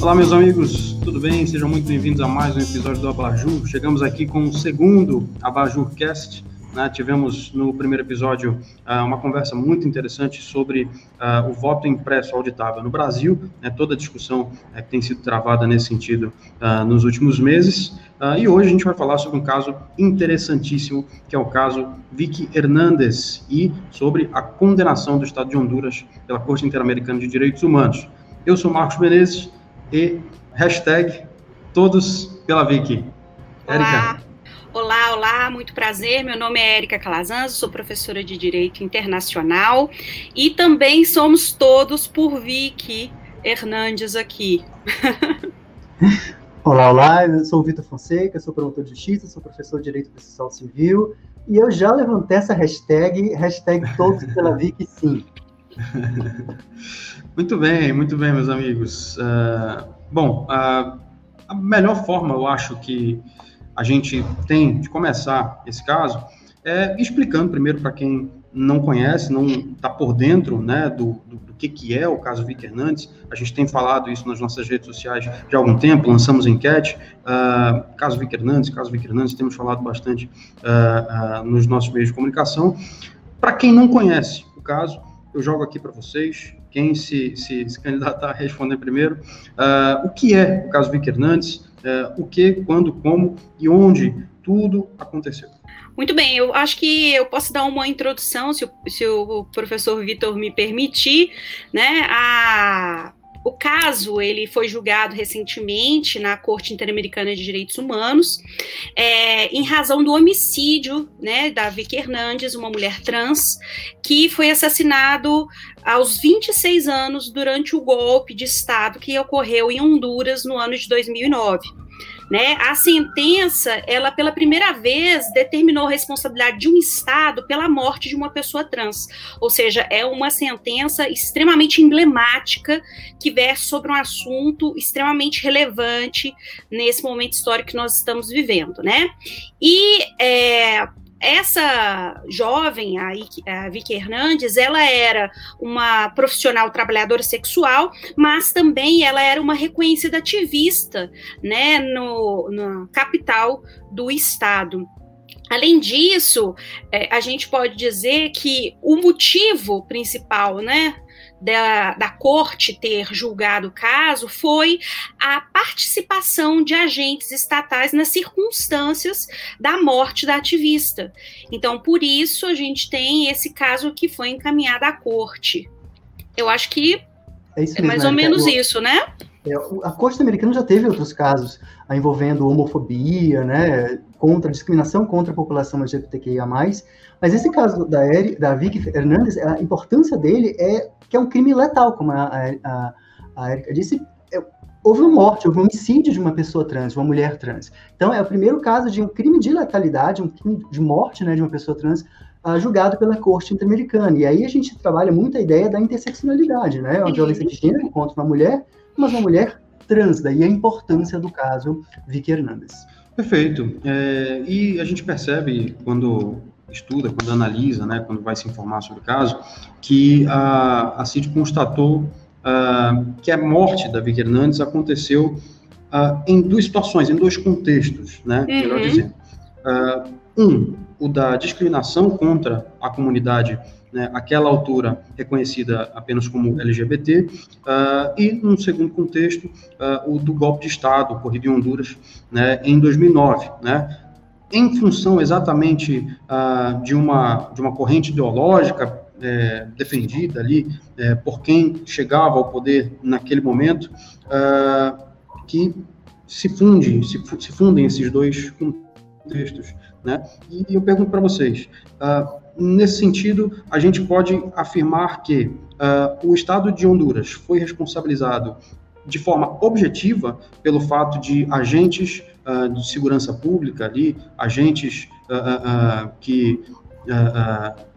Olá, meus amigos, tudo bem? Sejam muito bem-vindos a mais um episódio do Abajur. Chegamos aqui com o segundo Abajur Cast. Né? Tivemos no primeiro episódio uh, uma conversa muito interessante sobre uh, o voto impresso auditável no Brasil, né? toda a discussão uh, que tem sido travada nesse sentido nos últimos meses. e hoje a gente vai falar sobre um caso interessantíssimo, que é o caso Vicky Hernandes, e sobre a condenação do Estado de Honduras pela Corte Interamericana de Direitos Humanos. Eu sou Marcos Menezes e hashtag todos pela Vicky. Érica. Olá, olá, muito prazer. Meu nome é Érica Calazans, sou professora de Direito Internacional e também somos todos por Vicky Hernandes aqui. Olá, olá, eu sou o Vitor Fonseca, sou promotor de justiça, sou professor de Direito Processual Civil e eu já levantei essa hashtag, hashtag todos pela Vicky sim. Muito bem, muito bem, meus amigos. Uh, bom, uh, a melhor forma, eu acho que a gente tem de começar esse caso é explicando primeiro para quem não conhece, não está por dentro né, do, do, do, que, que é o caso Vic Hernandes. A gente tem falado isso nas nossas redes sociais de algum tempo, lançamos enquete. Uh, caso Vic Hernandes, caso Vic Hernandes, temos falado bastante uh, uh, nos nossos meios de comunicação. Para quem não conhece o caso, eu jogo aqui para vocês, quem se, se, se, candidatar responder primeiro, uh, o que é o caso Vic Hernandes, uh, o que, quando, como e onde tudo aconteceu. Muito bem, eu acho que eu posso dar uma introdução, se o, se o professor Vitor me permitir, né, a, o caso ele foi julgado recentemente na Corte Interamericana de Direitos Humanos é, em razão do homicídio né, da Vicky Hernandes, uma mulher trans, que foi assassinado aos 26 anos durante o golpe de Estado que ocorreu em Honduras no ano de 2009. Né? A sentença, ela pela primeira vez determinou a responsabilidade de um Estado pela morte de uma pessoa trans. Ou seja, é uma sentença extremamente emblemática que versa sobre um assunto extremamente relevante nesse momento histórico que nós estamos vivendo, né? E é, essa jovem, a, a Vicky Hernandes, ela era uma profissional trabalhadora sexual, mas também ela era uma reconhecida ativista, né, no, na capital do estado. Além disso, é, a gente pode dizer que o motivo principal, né, da, da corte ter julgado o caso foi a participação de agentes estatais nas circunstâncias da morte da ativista. Então, por isso, a gente tem esse caso que foi encaminhado à corte. Eu acho que é, é mais ou menos eu, isso, né? É, a Corte Americana já teve outros casos envolvendo homofobia, né, contra discriminação contra a população LGBTQIA+, mas esse caso da, Eri, da Vicky Hernandes, a importância dele é que é um crime letal, como a, a, a Erika disse, é, houve uma morte, houve um homicídio de uma pessoa trans, de uma mulher trans. Então, é o primeiro caso de um crime de letalidade, um crime de morte né, de uma pessoa trans, uh, julgado pela Corte Interamericana. E aí a gente trabalha muito a ideia da interseccionalidade, né? A violência de gênero contra uma mulher, mas uma mulher trans. Daí a importância do caso Vicky Hernandes. Perfeito. É, e a gente percebe quando estuda, quando analisa, né, quando vai se informar sobre o caso, que a, a CID constatou uh, que a morte da Vicky Hernandes aconteceu uh, em duas situações, em dois contextos, né, uhum. melhor dizendo. Uh, um, o da discriminação contra a comunidade né, aquela altura reconhecida apenas como LGBT, uh, e, num segundo contexto, uh, o do golpe de Estado ocorrido em Honduras né, em 2009. Né, em função exatamente uh, de, uma, de uma corrente ideológica é, defendida ali é, por quem chegava ao poder naquele momento, que se funde, se, se fundem esses dois contextos, né? E eu pergunto para vocês, uh, nesse sentido, a gente pode afirmar que uh, o Estado de Honduras foi responsabilizado de forma objetiva pelo fato de agentes uh, de segurança pública ali, agentes uh, que,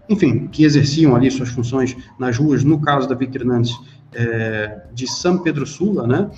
enfim, que exerciam ali suas funções nas ruas, no caso da Vicky Hernandes, é, de São Pedro Sula, né?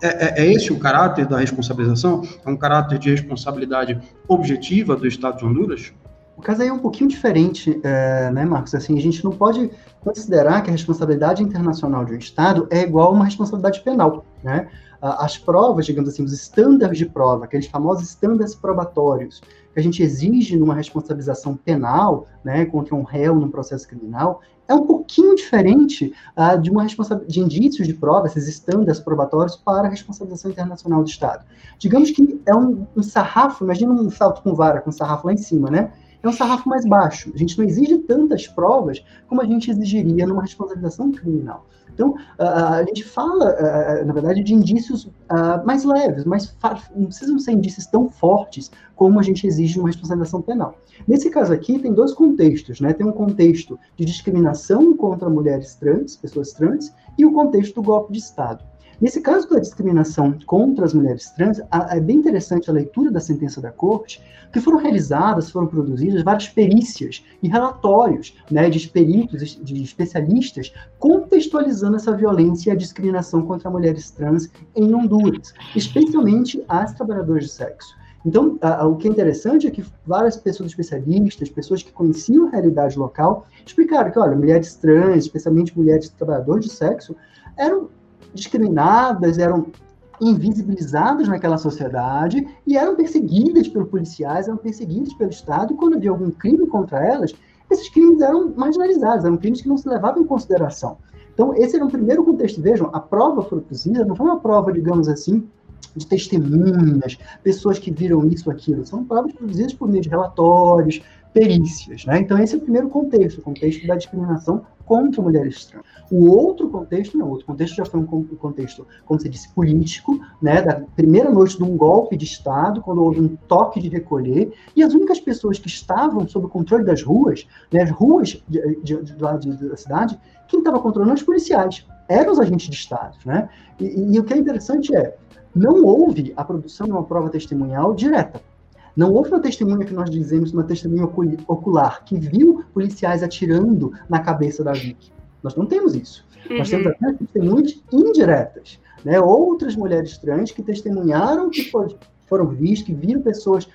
É, é, é, esse o caráter da responsabilização? É um caráter de responsabilidade objetiva do Estado de Honduras? O caso aí é um pouquinho diferente, é, né, Marcos? Assim, a gente não pode considerar que a responsabilidade internacional de um Estado é igual a uma responsabilidade penal, né? As provas, digamos assim, os estándares de prova, aqueles famosos estándares probatórios, que a gente exige numa responsabilização penal, né, contra um réu num processo criminal, é um pouquinho diferente uh, de uma responsabilidade de indícios de prova, esses estándares probatórios para a responsabilização internacional do Estado. Digamos que é um, um sarrafo, imagina um salto com vara, com um sarrafo lá em cima, né? É um sarrafo mais baixo. A gente não exige tantas provas como a gente exigiria numa responsabilização criminal. Então, a gente fala, na verdade, de indícios mais leves, mas não precisam ser indícios tão fortes como a gente exige numa responsabilização penal. Nesse caso aqui, tem dois contextos, né? Tem um contexto de discriminação contra mulheres trans, pessoas trans, e o contexto do golpe de Estado. Nesse caso da discriminação contra as mulheres trans, é bem interessante a leitura da sentença da corte, que foram realizadas, foram produzidas várias perícias e relatórios né, de peritos, de especialistas, contextualizando essa violência e a discriminação contra mulheres trans em Honduras, especialmente as trabalhadoras de sexo. Então, a, a, o que é interessante é que várias pessoas especialistas, pessoas que conheciam a realidade local, explicaram que, olha, mulheres trans, especialmente mulheres trabalhadoras de sexo, eram discriminadas, eram invisibilizadas naquela sociedade e eram perseguidas pelos policiais, eram perseguidas pelo Estado, e quando havia algum crime contra elas, esses crimes eram marginalizados, eram crimes que não se levavam em consideração. Então, esse era o primeiro contexto. Vejam, a prova produzida não foi uma prova, digamos assim, de testemunhas, pessoas que viram isso, aquilo. São provas produzidas por meio de relatórios, perícias. Né? Então, esse é o primeiro contexto, o contexto da discriminação contra mulheres trans. O outro contexto, não, o outro contexto já foi um contexto, como você disse, político, né, da primeira noite de um golpe de Estado, quando houve um toque de recolher, e as únicas pessoas que estavam sob o controle das ruas, né, as ruas de, de da cidade, quem estava controlando os policiais, eram os agentes de Estado. Né? E, e o que é interessante é, não houve a produção de uma prova testemunhal direta. Não houve uma testemunha que nós dizemos, uma testemunha ocular, que viu policiais atirando na cabeça da Vicky. Nós não temos isso. Uhum. Nós temos uhum. apenas testemunhas indiretas. Né? Outras mulheres trans que testemunharam que foi, foram vistos, que viram pessoas,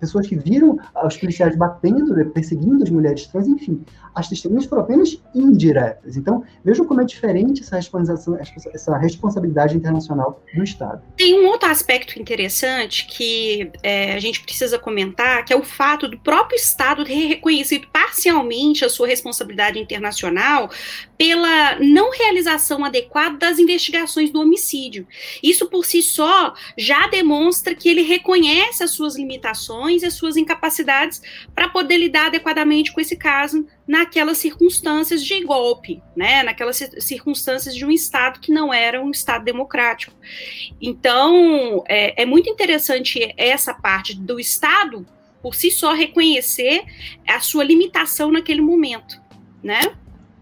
pessoas que viram os policiais batendo, né, perseguindo as mulheres trans, enfim. As testemunhas foram apenas indiretas. Então, vejam como é diferente essa responsabilidade, essa responsabilidade internacional do Estado. Tem um outro aspecto interessante que é, a gente precisa comentar, que é o fato do próprio Estado ter reconhecido parcialmente a sua responsabilidade internacional pela não realização adequada das investigações do homicídio. Isso por si só já demonstra que ele reconhece as suas limitações e as suas incapacidades para poder lidar adequadamente com esse caso naquelas circunstâncias de golpe, né? Naquelas circunstâncias de um Estado que não era um Estado democrático. Então, é, é muito interessante essa parte do Estado por si só reconhecer a sua limitação naquele momento, né?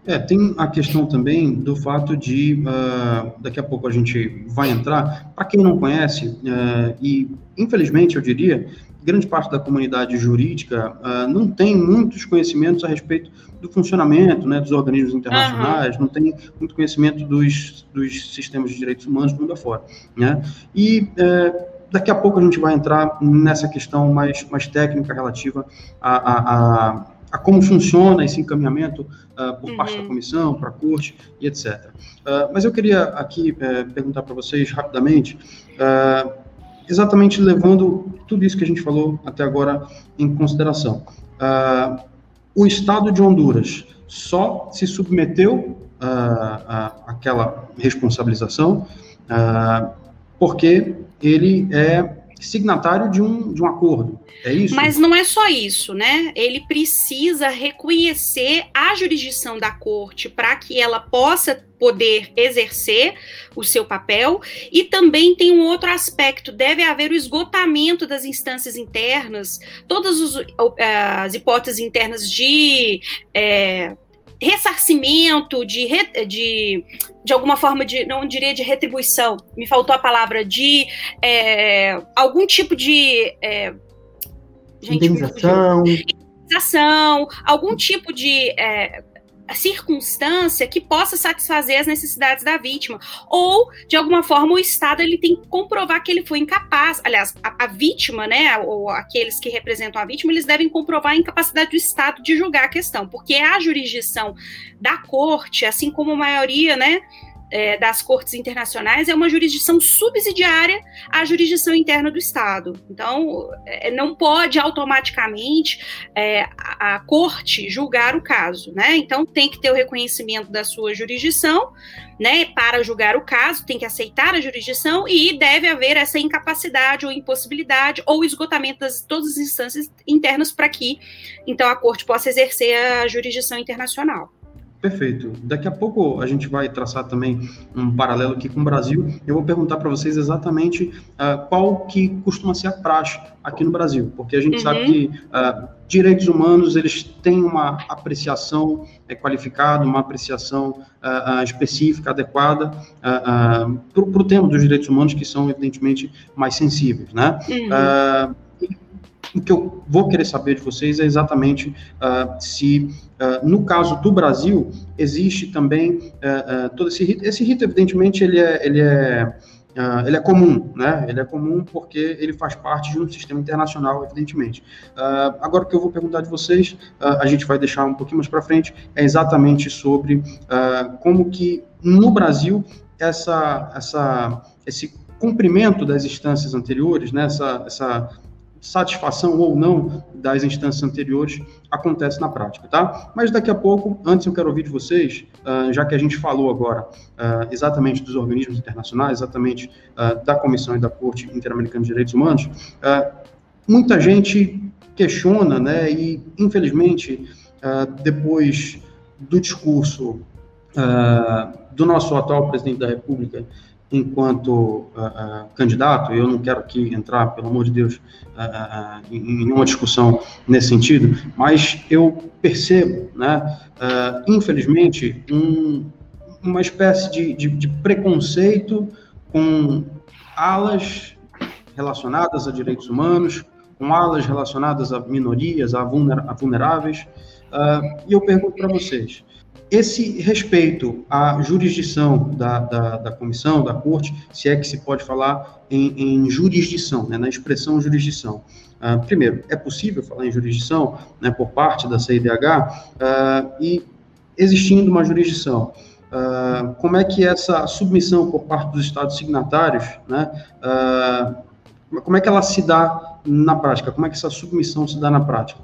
É, tem a questão também do fato de, uh, daqui a pouco a gente vai entrar, para quem não conhece, uh, e infelizmente eu diria, grande parte da comunidade jurídica uh, não tem muitos conhecimentos a respeito do funcionamento né, dos organismos internacionais, uhum. não tem muito conhecimento dos, dos sistemas de direitos humanos do mundo afora. Né? E daqui a pouco a gente vai entrar nessa questão mais, mais técnica relativa a, a, a a como funciona esse encaminhamento uh, por uhum. parte da uhum. comissão, para a corte e etc. Uh, ah, mas eu queria aqui uh, perguntar para vocês rapidamente, ah, exatamente levando tudo isso que a gente falou até agora em consideração. o Estado de Honduras só se submeteu àquela responsabilização porque ele é signatário de um, de um acordo. É isso? Mas não é só isso, né? Ele precisa reconhecer a jurisdição da corte para que ela possa poder exercer o seu papel e também tem um outro aspecto deve haver o esgotamento das instâncias internas todas as hipóteses internas de é, ressarcimento, de, de, de alguma forma de, não diria de retribuição, me faltou a palavra, de é, algum tipo de. É, gente, indenização. Indenização, algum tipo de. É, circunstância que possa satisfazer as necessidades da vítima. Ou de alguma forma o Estado ele tem que comprovar que ele foi incapaz. Aliás a, a, vítima né ou aqueles que representam a vítima eles devem comprovar a incapacidade do Estado de julgar a questão porque é a jurisdição da corte assim como a maioria né é, das cortes internacionais é uma jurisdição subsidiária à jurisdição interna do Estado. Então, é, não pode automaticamente é, a, a, corte julgar o caso, né? Então, tem que ter o reconhecimento da sua jurisdição, né? Para julgar o caso, tem que aceitar a jurisdição e deve haver essa incapacidade ou impossibilidade ou esgotamento das todas as instâncias internas para que, então, a corte possa exercer a jurisdição internacional. Perfeito. Daqui a pouco a gente vai traçar também um paralelo aqui com o Brasil. Eu vou perguntar para vocês exatamente uh, qual que costuma ser a praxe aqui no Brasil, porque a gente uhum. sabe que uh, direitos humanos eles têm uma apreciação é, qualificada, uma apreciação uh, específica, adequada para o tema dos direitos humanos que são evidentemente mais sensíveis, né? Uhum o que eu vou querer saber de vocês é exatamente se, no caso do Brasil, existe também uh, todo esse rito. Esse rito, evidentemente, ele é, ele é, ele é comum, né? Ele é comum porque ele faz parte de um sistema internacional, evidentemente. agora, o que eu vou perguntar de vocês, a gente vai deixar um pouquinho mais para frente, é exatamente sobre como que, no Brasil, essa, essa, esse cumprimento das instâncias anteriores, né? essa, essa satisfação ou não das instâncias anteriores acontece na prática, tá? Mas daqui a pouco, antes eu quero ouvir de vocês, uh, já que a gente falou agora uh, exatamente dos organismos internacionais, exatamente uh, da Comissão e da Corte Interamericana de Direitos Humanos, muita gente questiona, né, e infelizmente, depois do discurso do nosso atual presidente da República, enquanto uh, uh, candidato, eu não quero aqui entrar, pelo amor de Deus, uh, em nenhuma discussão nesse sentido, mas eu percebo, né, infelizmente, um, uma espécie de, de, de, preconceito com alas relacionadas a direitos humanos, com alas relacionadas a minorias, a, vulneráveis, e eu pergunto para vocês, esse respeito à jurisdição da, da, da, comissão, da corte, se é que se pode falar em, em jurisdição, né, na expressão jurisdição. Uh, primeiro, é possível falar em jurisdição né, por parte da CIDH uh, e existindo uma jurisdição. Uh, como é que essa submissão por parte dos estados signatários, né, como é que ela se dá na prática? Como é que essa submissão se dá na prática?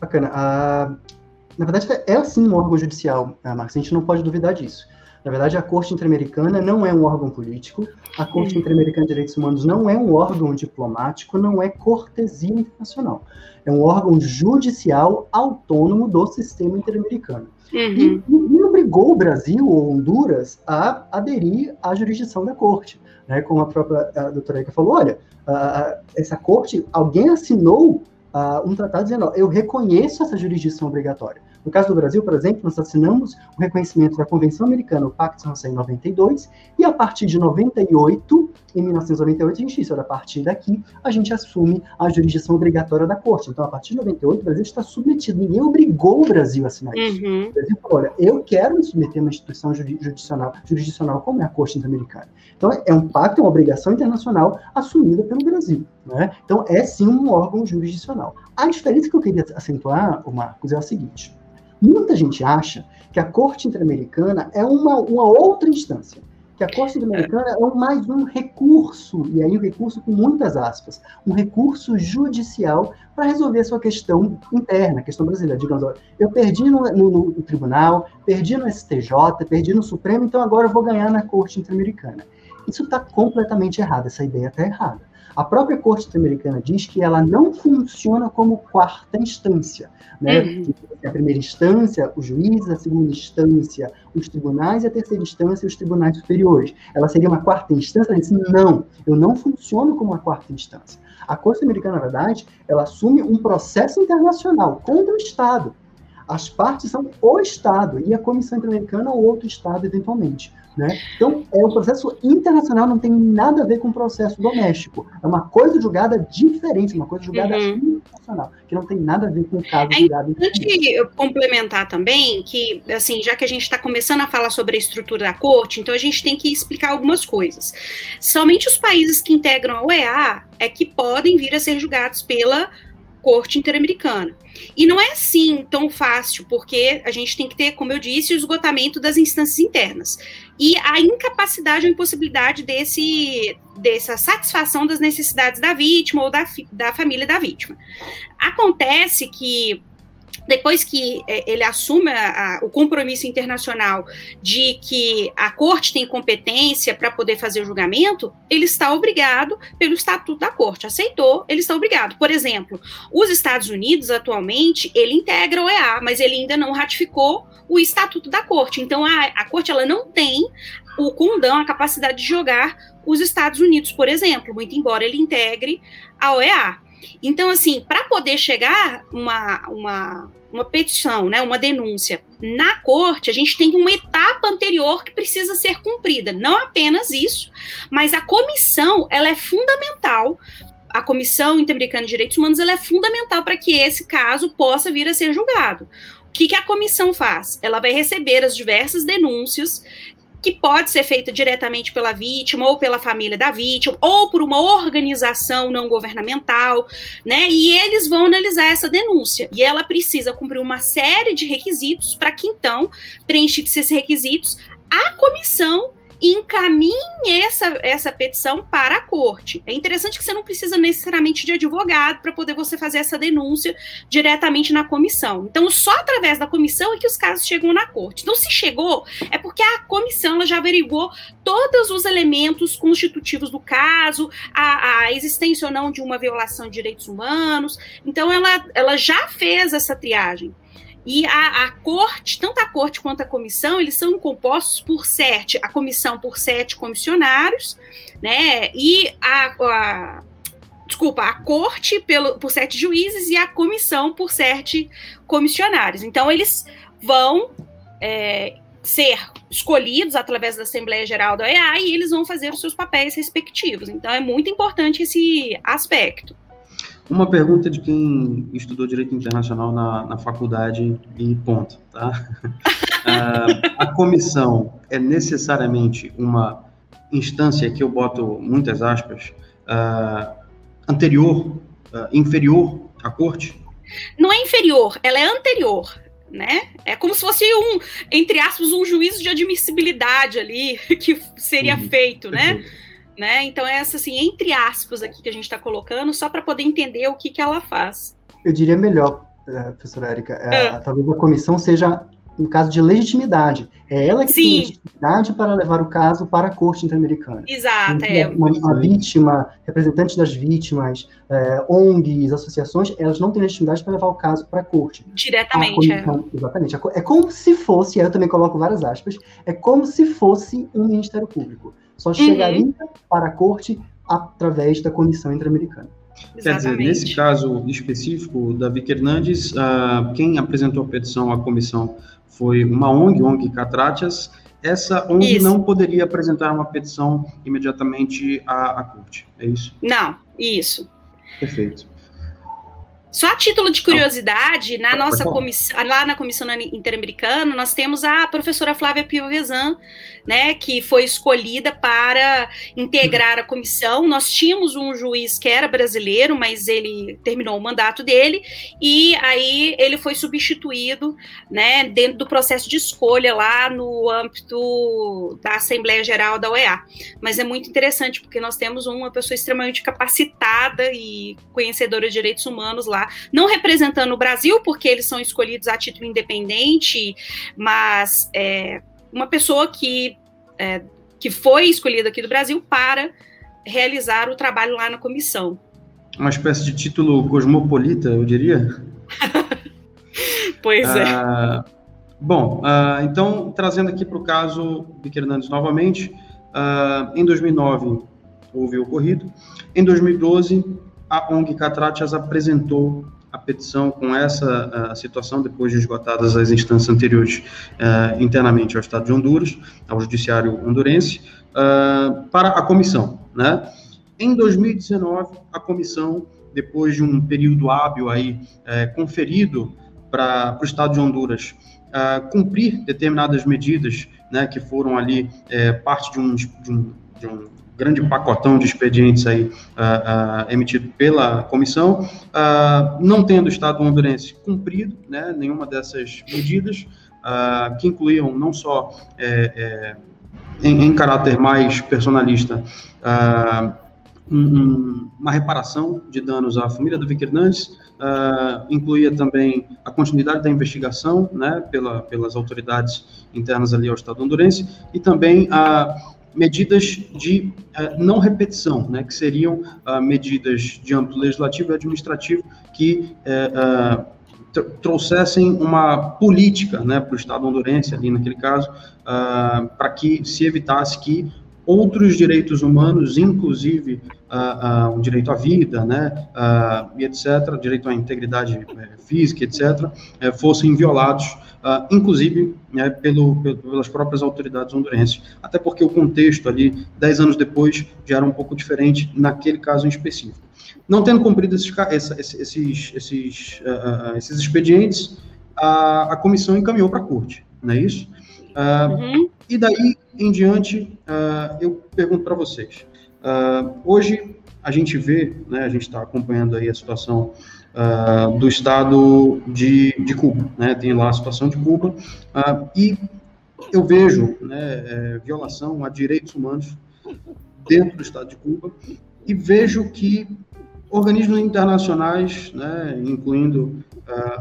Bacana. Uh na verdade, é assim um órgão judicial, né, Marcos, a gente não pode duvidar disso. Na verdade, a Corte Interamericana não é um órgão político, a Corte. Interamericana de Direitos Humanos não é um órgão diplomático, não é cortesia internacional. É um órgão judicial autônomo do sistema interamericano. Uhum. E, e, obrigou o Brasil ou Honduras a aderir à jurisdição da Corte. Né? Como a própria a doutora Eka falou, olha, uh, essa Corte, alguém assinou uh, um tratado dizendo, ó, eu reconheço essa jurisdição obrigatória. No caso do Brasil, por exemplo, nós assinamos o reconhecimento da Convenção Americana, o Pacto São José, em 92, e a partir de 98, em 1998, a gente disse, olha, a partir daqui, a gente assume a jurisdição obrigatória da Corte. Então, a partir de 98, o Brasil está submetido. Ninguém obrigou o Brasil a assinar isso. Uhum. O Brasil falou, olha, eu quero me submeter a uma instituição jurisdicional, jurisdicional como é a Corte Interamericana. Então, é um pacto, é uma obrigação internacional assumida pelo Brasil. Né? Então, é sim um órgão jurisdicional. A diferença que eu queria acentuar, Marcos, é a seguinte. Muita gente acha que a Corte Interamericana é uma, uma outra instância, que a Corte Interamericana é mais um recurso, e aí um recurso com muitas aspas, um recurso judicial para resolver a sua questão interna, a questão brasileira. Digamos, eu perdi no, no, no tribunal, perdi no STJ, perdi no Supremo, então agora eu vou ganhar na Corte Interamericana. Isso está completamente errado, essa ideia está errada. A própria Corte Interamericana diz que ela não funciona como quarta instância. Né? Uhum. A primeira instância, os juízes, a segunda instância, os tribunais, e a terceira instância, os tribunais superiores. Ela seria uma quarta instância? Ela disse, não, eu não funciono como uma quarta instância. A Corte Americana, na verdade, ela assume um processo internacional contra o Estado. As partes são o Estado e a Comissão Interamericana ou outro Estado, eventualmente. Né? Então, é um processo internacional, não tem nada a ver com o processo doméstico. É uma coisa julgada diferente, uma coisa julgada uhum. internacional, que não tem nada a ver com o caso é julgado. eu complementar também que, assim, já que a gente está começando a falar sobre a estrutura da corte, então a gente tem que explicar algumas coisas. Somente os países que integram a OEA é que podem vir a ser julgados pela Corte Interamericana. E não é assim tão fácil, porque a gente tem que ter, como eu disse, o esgotamento das instâncias internas. E a incapacidade ou impossibilidade desse, dessa satisfação das necessidades da vítima ou da, da família da vítima. Acontece que depois que é, ele assume a, a, o compromisso internacional de que a corte tem competência para poder fazer o julgamento, ele está obrigado pelo estatuto da corte. Aceitou, ele está obrigado. Por exemplo, os Estados Unidos atualmente ele integra o EA, mas ele ainda não ratificou o estatuto da corte. Então a, a corte ela não tem o condão, a capacidade de jogar os Estados Unidos, por exemplo, muito embora ele integre a OEA. Então, assim, para poder chegar uma, uma, uma petição, né, uma denúncia na corte, a gente tem uma etapa anterior que precisa ser cumprida. Não apenas isso, mas a comissão ela é fundamental. A Comissão Interamericana de Direitos Humanos ela é fundamental para que esse caso possa vir a ser julgado. O que, que a comissão faz? Ela vai receber as diversas denúncias que pode ser feita diretamente pela vítima ou pela família da vítima ou por uma organização não governamental, né? E eles vão analisar essa denúncia e ela precisa cumprir uma série de requisitos para que então, preenchidos esses requisitos, a comissão encaminhe essa, essa petição para a corte. É interessante que você não precisa necessariamente de advogado para poder você fazer essa denúncia diretamente na comissão. Então, só através da comissão é que os casos chegam na corte. Então, se chegou, é porque a comissão já averigou todos os elementos constitutivos do caso, a, a existência ou não de uma violação de direitos humanos. Então, ela, ela já fez essa triagem. E a, a, corte, tanto a corte quanto a comissão, eles são compostos por sete, a comissão por sete comissionários, né? E a, a desculpa, a corte pelo, por sete juízes e a comissão por sete comissionários. Então, eles vão é, ser escolhidos através da Assembleia Geral da OEA e eles vão fazer os seus papéis respectivos. Então, é muito importante esse aspecto. Uma pergunta de quem estudou Direito Internacional na, na faculdade e ponto, tá? uh, a comissão é necessariamente uma instância que eu boto muitas aspas, uh, anterior, uh, inferior à corte? Não é inferior, ela é anterior, né? É como se fosse um, entre aspas, um juízo de admissibilidade ali que seria uhum. feito, né? Perfeito né? Então, é essa, assim, entre aspas aqui que a gente está colocando, só para poder entender o que, que ela faz. Eu diria melhor, eh, professora Érica, é. talvez a comissão seja um caso de legitimidade. É ela que Sim. tem legitimidade para levar o caso para a Corte Interamericana. Exato. É. Uma, uma, vítima, representantes das vítimas, é, ONGs, associações, elas não têm legitimidade para levar o caso para a Corte. Diretamente, a comissão, é. Exatamente. É como se fosse, eu também coloco várias aspas, é como se fosse um Ministério Público. Só chegaria uhum. para a corte através da Comissão Interamericana. Quer dizer, nesse caso específico, Davi Hernandes, uh, quem apresentou a petição à comissão foi uma ONG, ONG Catratias. Essa ONG isso. não poderia apresentar uma petição imediatamente à, à corte, é isso? Não, isso. Perfeito. Só a título de curiosidade, na nossa comissão, lá na Comissão Interamericana, nós temos a professora Flávia Piovesan, né, que foi escolhida para integrar a comissão. Nós tínhamos um juiz que era brasileiro, mas ele terminou o mandato dele, e aí ele foi substituído, né, dentro do processo de escolha lá no âmbito da Assembleia Geral da OEA. Mas é muito interessante, porque nós temos uma pessoa extremamente capacitada e conhecedora de direitos humanos lá lá, não representando o Brasil, porque eles são escolhidos a título independente, mas é, uma pessoa que, é, que foi escolhida aqui do Brasil para realizar o trabalho lá na comissão. Uma espécie de título cosmopolita, eu diria. pois é. Ah, bom, ah, então, trazendo aqui para o caso Vicky Hernandes novamente, ah, em 2009 houve o ocorrido, em 2012 a ONG Catratias apresentou a petição com essa situação, depois de esgotadas as instâncias anteriores uh, internamente ao Estado de Honduras, ao Judiciário hondurense, uh, para a comissão. Né? Em 2019, a comissão, depois de um período hábil aí, conferido para o Estado de Honduras cumprir determinadas medidas né, que foram ali parte de um, de um, de um grande pacotão de expedientes aí uh, uh, emitido pela comissão, uh, não tendo o Estado hondurense cumprido né, nenhuma dessas medidas, que incluíam não só é, é, em, em, caráter mais personalista um, uma reparação de danos à família do Vic Hernandes, incluía também a continuidade da investigação né, pela, pelas autoridades internas ali ao Estado hondurense e também a medidas de uh, não repetição, né, que seriam uh, medidas de âmbito legislativo e administrativo que uh, trouxessem uma política né, para o Estado hondurense, ali naquele caso, para que se evitasse que outros direitos humanos, inclusive uh, uh, o direito à vida, né, uh, e etc., direito à integridade eh, física, etc., fossem violados, inclusive né, pelo, pelas próprias autoridades hondurenses. Até porque o contexto ali, dez anos depois, já era um pouco diferente naquele caso em específico. Não tendo cumprido esses, esses, esses, esses expedientes, a, a comissão encaminhou para a corte, não é isso? Uhum. E daí em diante, uh, eu pergunto para vocês. Uh, hoje, a gente vê, né, a gente está acompanhando aí a situação uh, do estado de, de Cuba, né, tem lá a situação de Cuba, e eu vejo né, é, violação a direitos humanos dentro do estado de Cuba, e vejo que organismos internacionais, né, incluindo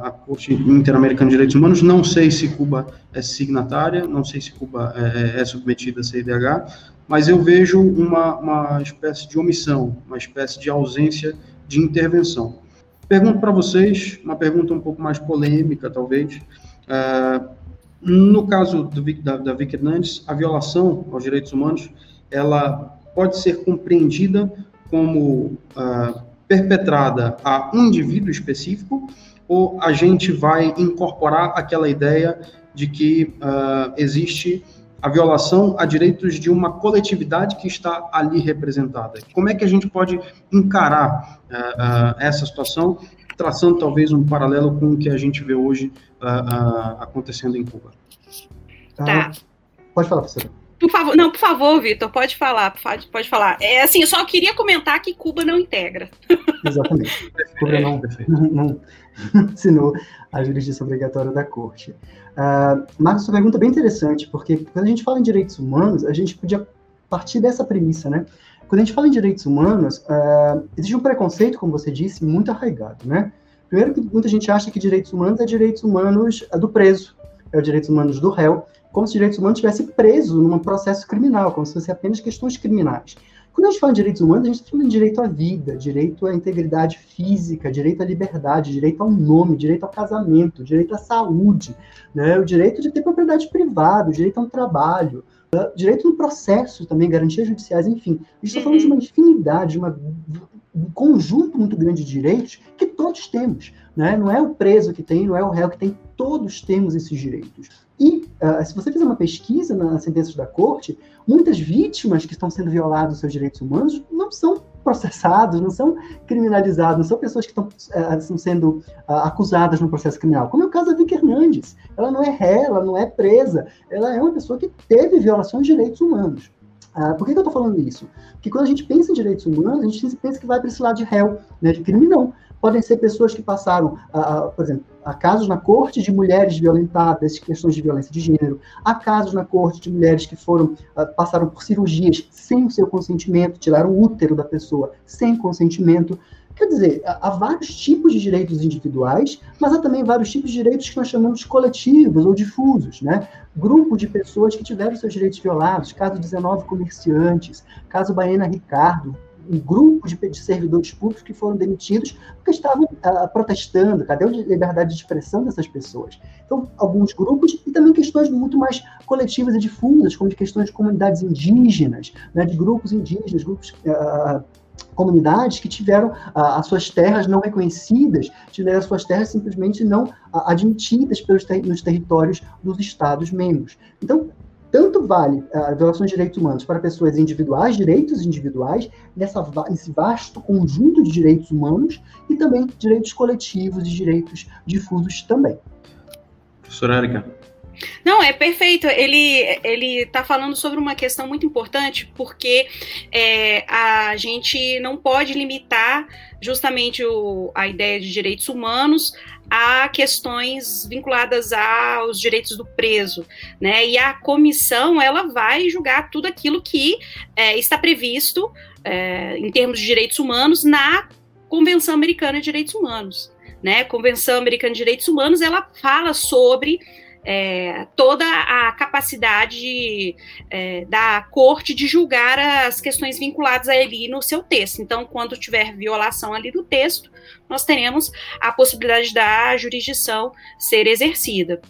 a Corte Interamericana de Direitos Humanos. Não sei se Cuba é signatária, não sei se Cuba é, é, é submetida a CIDH, mas eu vejo uma, uma espécie de omissão, uma espécie de ausência de intervenção. Pergunto para vocês, uma pergunta um pouco mais polêmica, talvez. Uh, no caso do, da, da Vicky Hernandes, a violação aos direitos humanos, ela pode ser compreendida como uh, perpetrada a um indivíduo específico ou a gente vai incorporar aquela ideia de que uh, existe a violação a direitos de uma coletividade que está ali representada? Como é que a gente pode encarar uh, uh, essa situação, traçando talvez um paralelo com o que a gente vê hoje acontecendo em Cuba? Tá. Pode falar, professora. Por favor, não, por favor, Vitor, pode falar, pode, pode falar. É assim, eu só queria comentar que Cuba não integra. Exatamente. Cuba não, não, não, assinou a jurisdição obrigatória da corte. Uh, Marcos, sua pergunta é bem interessante, porque quando a gente fala em direitos humanos, a gente podia partir dessa premissa, né? Quando a gente fala em direitos humanos, uh, existe um preconceito, como você disse, muito arraigado, né? Primeiro que muita gente acha que direitos humanos é direitos humanos do preso, é os direitos humanos do réu, como se direitos humanos estivesse preso num processo criminal, como se fosse apenas questões criminais. Quando a gente fala de direitos humanos, a gente está falando de direito à vida, direito à integridade física, direito à liberdade, direito ao nome, direito ao casamento, direito à saúde, né? o direito de ter propriedade privada, o direito ao trabalho, né? direito no processo também, garantias judiciais, enfim. A gente está falando de uma infinidade, de uma, um conjunto muito grande de direitos que todos temos. Né? Não é o preso que tem, não é o réu que tem, todos temos esses direitos. E uh, se você fizer uma pesquisa nas sentenças da corte, muitas vítimas que estão sendo violadas seus direitos humanos não são processados, não são criminalizados, não são pessoas que estão, estão sendo uh, acusadas no processo criminal. Como é o caso da Vicky Hernandes. Ela não é ré, ela não é presa, ela é uma pessoa que teve violações de direitos humanos. Uh, por que, que eu estou falando isso? Porque quando a gente pensa em direitos humanos, a gente pensa que vai para esse lado de réu, né, de crime, não podem ser pessoas que passaram, por exemplo, há casos na corte de mulheres violentadas, questões de violência de gênero, há casos na corte de mulheres que foram uh, passaram por cirurgias sem o seu consentimento, tiraram o útero da pessoa sem consentimento. Quer dizer, há vários tipos de direitos individuais, mas há também vários tipos de direitos que nós chamamos de coletivos ou difusos, né? Grupo de pessoas que tiveram seus direitos violados, caso 19 comerciantes, caso Baena Ricardo, um grupo de, servidores públicos que foram demitidos porque estavam uh, protestando. Cadê a liberdade de expressão dessas pessoas? Então, alguns grupos e também questões muito mais coletivas e difusas, como de questões de comunidades indígenas, né, de grupos indígenas, grupos uh, comunidades que tiveram as suas terras não reconhecidas, tiveram as suas terras simplesmente não admitidas pelos ter nos territórios dos Estados-membros. Então, tanto vale a violação de direitos humanos para pessoas individuais, direitos individuais, nessa, nesse vasto conjunto de direitos humanos, e também direitos coletivos e direitos difusos também. Professora Érica. Não, é perfeito. Ele ele está falando sobre uma questão muito importante porque é, a gente não pode limitar justamente o, a ideia de direitos humanos a questões vinculadas aos direitos do preso, né? E a comissão ela vai julgar tudo aquilo que é, está previsto é, em termos de direitos humanos na Convenção Americana de Direitos Humanos, né? Convenção Americana de Direitos Humanos ela fala sobre é, toda a capacidade é, da corte de julgar as questões vinculadas a ele no seu texto. Então, quando tiver violação ali do texto, nós teremos a possibilidade da jurisdição ser exercida.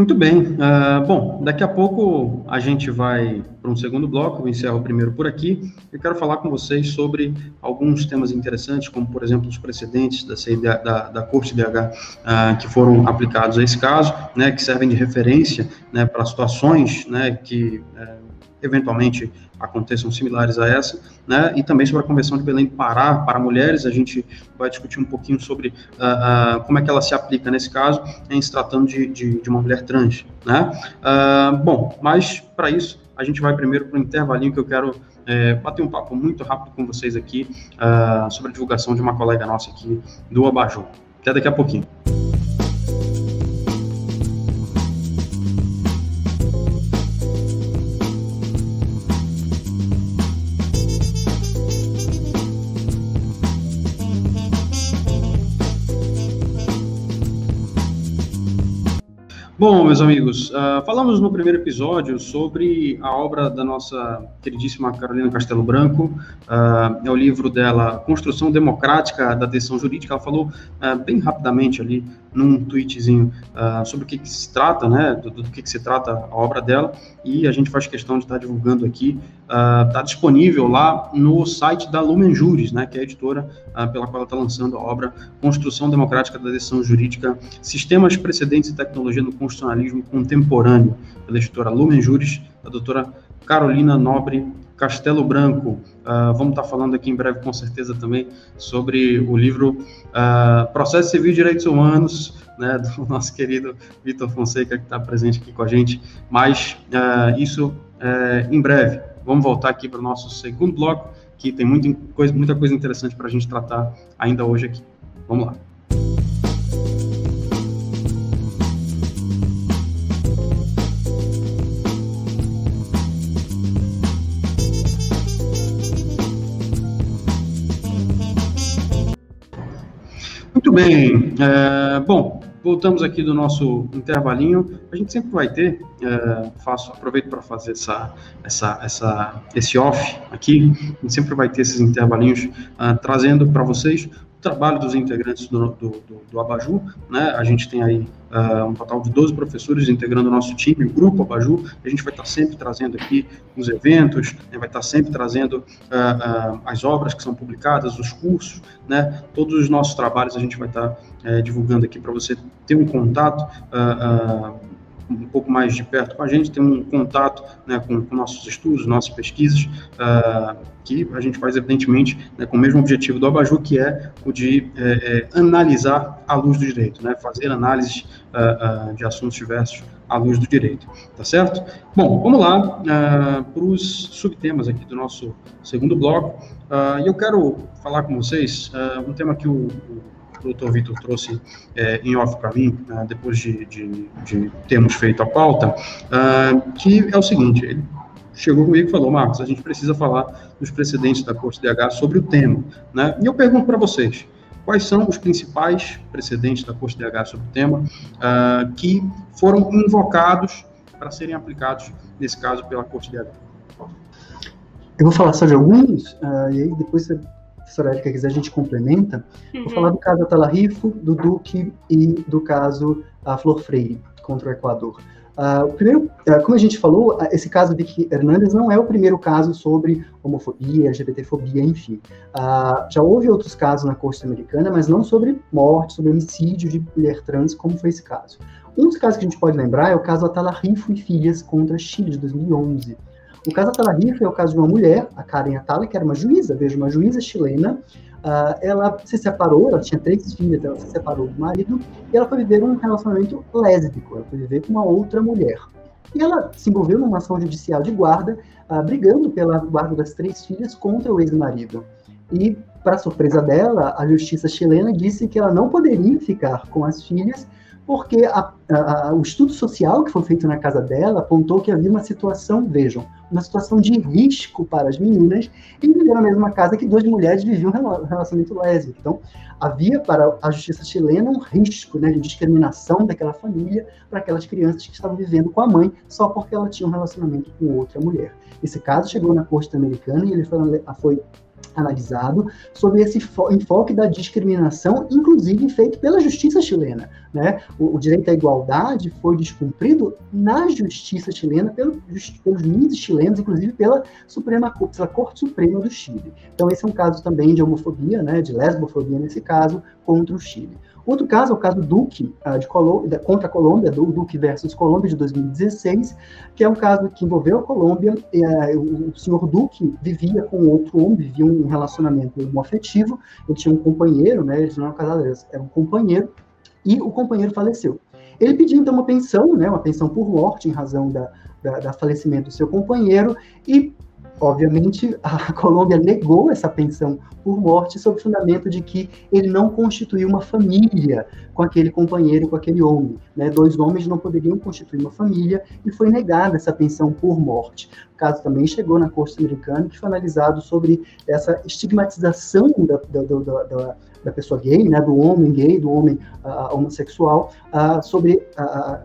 Muito bem. Uh, bom, daqui a pouco a gente vai para um segundo bloco, eu encerro o primeiro por aqui. Eu quero falar com vocês sobre alguns temas interessantes, como, por exemplo, os precedentes da, CIDH, da, da Corte DH uh, que foram aplicados a esse caso, né, que servem de referência né, para situações né, que uh, eventualmente aconteçam similares a essa, né? E também sobre a Convenção de Belém do Pará para mulheres, a gente vai discutir um pouquinho sobre uh, uh, como é que ela se aplica nesse caso, em se tratando de, de, de uma mulher trans, né? Uh, bom, mas para isso a gente vai primeiro para um intervalinho que eu quero é, bater um papo muito rápido com vocês aqui sobre a divulgação de uma colega nossa aqui do Abajur. Até daqui a pouquinho. Bom, meus amigos, uh, falamos no primeiro episódio sobre a obra da nossa queridíssima Carolina Castelo Branco, uh, é o livro dela, Construção Democrática da Decisão Jurídica. Ela falou uh, bem rapidamente ali num tweetzinho sobre o que, que, se trata, né, do, do que, que, se trata a obra dela, e a gente faz questão de estar divulgando aqui. Está disponível lá no site da Lumen Juris, né, que é a editora pela qual ela está lançando a obra Construção Democrática da Decisão Jurídica, Sistemas, Precedentes e Tecnologia no Constitucionalismo Contemporâneo, pela editora Lumen Juris, da doutora Carolina Nobre Castelo Branco. Uh, vamos estar falando aqui em breve, com certeza, também sobre o livro uh, Processo Civil e Direitos Humanos, né, do nosso querido Vitor Fonseca, que está presente aqui com a gente. Mas uh, isso em breve. Vamos voltar aqui para o nosso segundo bloco, que tem muita coisa, muita coisa interessante para a gente tratar ainda hoje aqui. Vamos lá. Bem. É, bom, voltamos aqui do nosso intervalinho. A gente sempre vai ter, é, faço, aproveito para fazer essa, essa, essa, esse off aqui. A gente sempre vai ter esses intervalinhos uh, trazendo para vocês trabalho dos integrantes do, do, do, do Abaju, né? A gente tem aí uh, um total de 12 professores integrando o nosso time, o grupo Abaju. A gente vai estar sempre trazendo aqui os eventos, né? vai estar sempre trazendo uh, uh, as obras que são publicadas, os cursos, né? Todos os nossos trabalhos a gente vai estar eh, divulgando aqui para você ter um contato um pouco mais de perto com a gente, tem um contato né, com, com, nossos estudos, nossas pesquisas, uh, que a gente faz, evidentemente, né, com o mesmo objetivo do Abaju, que é o de é, é, analisar a luz do direito, né, fazer análises uh, uh, de assuntos diversos à luz do direito, tá certo? Bom, vamos lá para os subtemas aqui do nosso segundo bloco, e eu quero falar com vocês um tema que o, o o doutor Vitor trouxe é, em off para mim, né, depois de, de, de, termos feito a pauta, uh, que é o seguinte, ele chegou comigo e falou, Marcos, a gente precisa falar dos precedentes da Corte DH sobre o tema. Né? E eu pergunto para vocês, quais são os principais precedentes da Corte DH sobre o tema uh, que foram invocados para serem aplicados, nesse caso, pela Corte DH? Eu vou falar só de alguns, uh, e aí depois você professora Erika quiser, a gente complementa. Uhum. Vou falar do caso Atalariffo, do Duque e do caso a Flor Freire contra o Equador. Uh, o primeiro, uh, como a gente falou, uh, esse caso de Vicky Hernandes não é o primeiro caso sobre homofobia, LGBTfobia, enfim. já houve outros casos na Corte Americana, mas não sobre morte, sobre homicídio de mulher trans, como foi esse caso. Um dos casos que a gente pode lembrar é o caso Atala Rifo e Filhas contra Chile, de 2011. O caso Atala Rifo é o caso de uma mulher, a Karen Atala, que era uma juíza, veja, uma juíza chilena, Uh, ela se separou, ela tinha três filhas, ela se separou do marido e ela foi viver um relacionamento lésbico, ela foi viver com uma outra mulher. E ela se envolveu numa ação judicial de guarda, uh, brigando pela guarda das três filhas contra o ex-marido. E, para surpresa dela, a justiça chilena disse que ela não poderia ficar com as filhas porque a, a, o estudo social que foi feito na casa dela apontou que havia uma situação, vejam, uma situação de risco para as meninas em viver na mesma casa que duas mulheres viviam relacionamento lésbico. Então, havia para a justiça chilena um risco né, de discriminação daquela família para aquelas crianças que estavam vivendo com a mãe só porque ela tinha um relacionamento com outra mulher. Esse caso chegou na corte americana e ele foi, foi analisado sobre esse enfoque da discriminação, inclusive feito pela justiça chilena. Né? O, o, direito à igualdade foi descumprido na justiça chilena pelo, pelos juízes chilenos, inclusive pela Suprema pela Corte Suprema do Chile. Então esse é um caso também de homofobia, né, de lesbofobia nesse caso, contra o Chile. Outro caso é o caso Duque, uh, de Colômbia, contra a Colômbia, do Duque versus Colômbia de 2016, que é um caso que envolveu a Colômbia. Uh, o, senhor Duque vivia com outro homem, vivia um relacionamento homoafetivo, ele tinha um companheiro, né, eles não eram casados, era um companheiro, e o companheiro faleceu. Ele pediu então uma pensão, né, uma pensão por morte em razão da, da, da falecimento do seu companheiro, e Obviamente, a Colômbia negou essa pensão por morte sob o fundamento de que ele não constituiu uma família com aquele companheiro, com aquele homem. Né? Dois homens não poderiam constituir uma família e foi negada essa pensão por morte. O caso também chegou na Corte Americana, que foi analisado sobre essa estigmatização da, da, da, da da pessoa gay, né, do homem gay, do homem uh, homossexual, uh, sobre uh,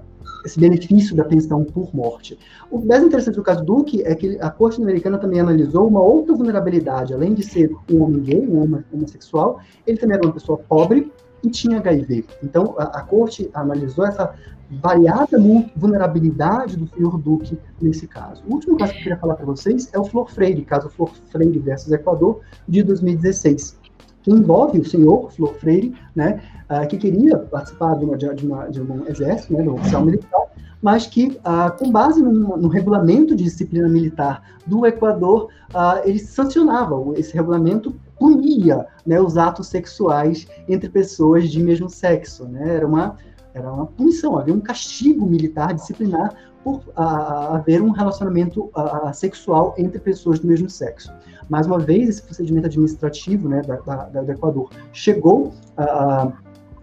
esse benefício da pensão por morte. O mais interessante do caso Duque é que a Corte Americana também analisou uma outra vulnerabilidade, além de ser um homem gay, um homem homossexual, ele também era uma pessoa pobre e tinha HIV. Então, a, a Corte analisou essa variada vulnerabilidade do senhor Duque nesse caso. O último caso que eu queria falar para vocês é o Flor Freire, caso Flor Freire versus Equador, de 2016 que envolve o senhor Flor Freire, né, uh, que queria participar de, uma, de, uma, de um exército, né, um oficial militar, mas que, uh, com base no, no, regulamento de disciplina militar do Equador, uh, ele sancionava, esse regulamento punia né, os atos sexuais entre pessoas de mesmo sexo. Né, era, uma, era uma punição, havia um castigo militar disciplinar por haver um relacionamento sexual entre pessoas do mesmo sexo. Mais uma vez, esse procedimento administrativo né, da, da, do Equador chegou a,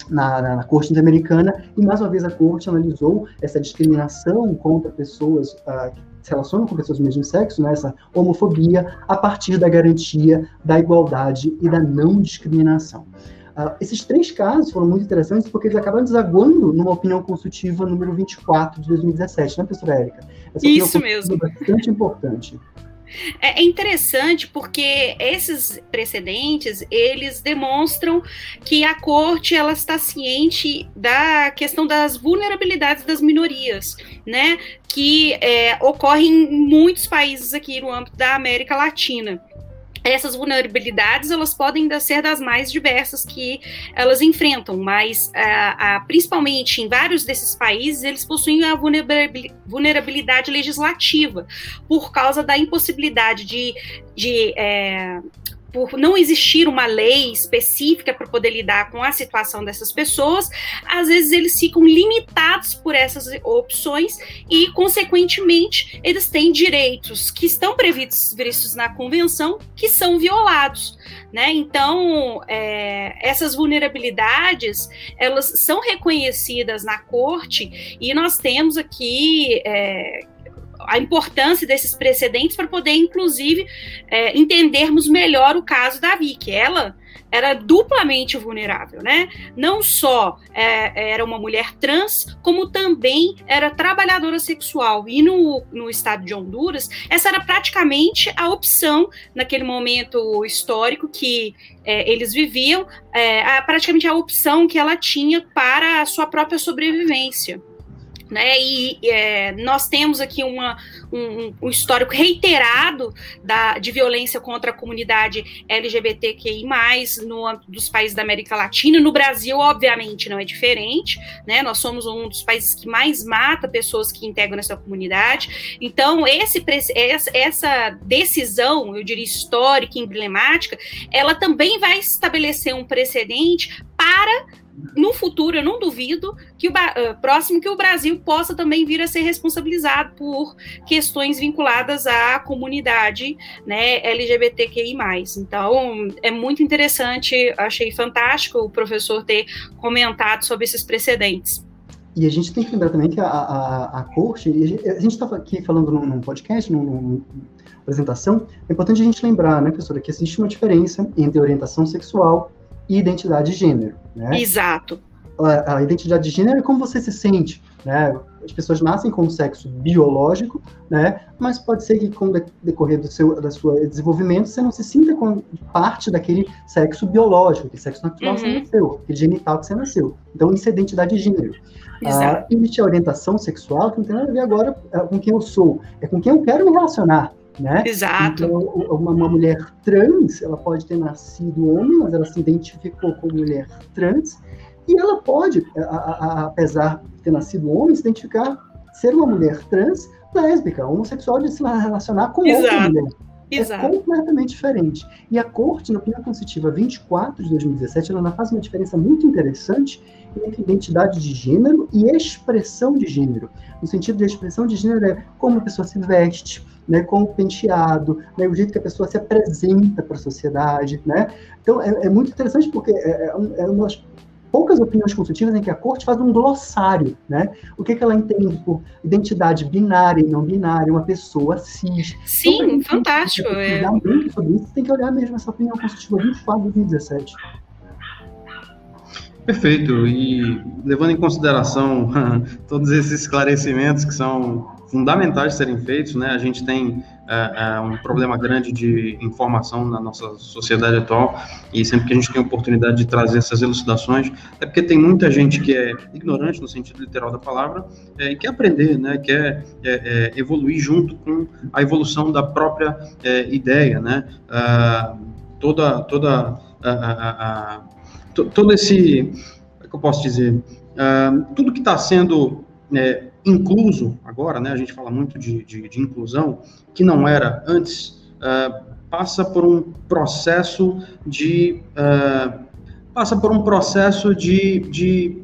na, na, na, Corte Interamericana e, mais uma vez, a Corte analisou essa discriminação contra pessoas uh, que se relacionam com pessoas do mesmo sexo, né, essa homofobia, a partir da garantia da igualdade e da não discriminação. Esses três casos foram muito interessantes porque eles acabaram desaguando numa opinião consultiva número 24 de 2017, né, professora Érica? Isso mesmo. É bastante importante. É, é interessante porque esses precedentes eles demonstram que a corte ela está ciente da questão das vulnerabilidades das minorias, né? Que é, ocorrem em muitos países aqui no âmbito da América Latina essas vulnerabilidades elas podem ser das mais diversas que elas enfrentam, mas uh, uh, principalmente em vários desses países eles possuem a vulnerabilidade legislativa por causa da impossibilidade de, de é, por não existir uma lei específica para poder lidar com a situação dessas pessoas, às vezes eles ficam limitados por essas opções e, consequentemente, eles têm direitos que estão previstos na convenção que são violados. Né? Então, é, essas vulnerabilidades elas são reconhecidas na corte e nós temos aqui é, a importância desses precedentes para poder, inclusive, é, entendermos melhor o caso da Vicky. Ela era duplamente vulnerável, né? Não só é, era uma mulher trans, como também era trabalhadora sexual. E no, no estado de Honduras, essa era praticamente a opção naquele momento histórico que é, eles viviam, é, a, praticamente a opção que ela tinha para a sua própria sobrevivência. Né? E é, nós temos aqui uma, um, um, histórico reiterado da, de violência contra a comunidade LGBTQI, no, dos países da América Latina. No Brasil, obviamente, não é diferente, né? Nós somos um dos países que mais mata pessoas que integram essa comunidade. Então, esse, essa decisão, eu diria, histórica, emblemática, ela também vai estabelecer um precedente para no futuro, eu não duvido que o uh, próximo que o Brasil possa também vir a ser responsabilizado por questões vinculadas à comunidade né, LGBTQI. Então, é muito interessante, achei fantástico o professor ter comentado sobre esses precedentes. E a gente tem que lembrar também que a, a, a corte, a gente estava aqui falando num, num podcast, num, numa apresentação, é importante a gente lembrar, né, professora, que existe uma diferença entre orientação sexual e identidade de gênero. Né? Exato. A, a, identidade de gênero é como você se sente, né? As pessoas nascem com um sexo biológico, né? Mas pode ser que com o decorrer do seu da sua desenvolvimento você não se sinta com parte daquele sexo biológico, aquele sexo natural uhum. que você nasceu, aquele genital que você nasceu. Então isso é identidade de gênero. Exato. Ah, existe a orientação sexual que não tem nada a ver agora é, com quem eu sou, é com quem eu quero me relacionar né? Exato. Então, uma, uma, mulher trans, ela pode ter nascido homem, mas ela se identificou como mulher trans, e ela pode, a, a, apesar de ter nascido homem, se identificar ser uma mulher trans, lésbica, homossexual, de se relacionar com Exato. outra mulher. É Exato. É completamente diferente. E a Corte, na opinião constitutiva 24 de 2017, ela faz uma diferença muito interessante entre identidade de gênero e expressão de gênero. No sentido de expressão de gênero é como a pessoa se veste, né, com o penteado, né, o jeito que a pessoa se apresenta para a sociedade, né? Então é, é muito interessante porque é, é, é uma das poucas opiniões consultivas em que a corte faz um glossário, né? O que, que ela entende por identidade binária e não binária, uma pessoa cis. Sim, então, fantástico. Tem que, é. muito sobre isso, tem que olhar mesmo essa opinião consultiva 24 de 2017. Perfeito. E levando em consideração todos esses esclarecimentos que são fundamentais serem feitos, né? A gente tem é, é, um problema grande de informação na nossa sociedade atual e sempre que a gente tem a oportunidade de trazer essas elucidações, é porque tem muita gente que é ignorante no sentido literal da palavra é, e quer aprender, né? Quer é, evoluir junto com a evolução da própria ideia, né? Ah, toda toda todo esse, como é que eu posso dizer, ah, tudo que está sendo é, incluso agora, né, a gente fala muito de, de, de inclusão, que não era antes, uh, passa por um processo de uh, passa por um processo de, de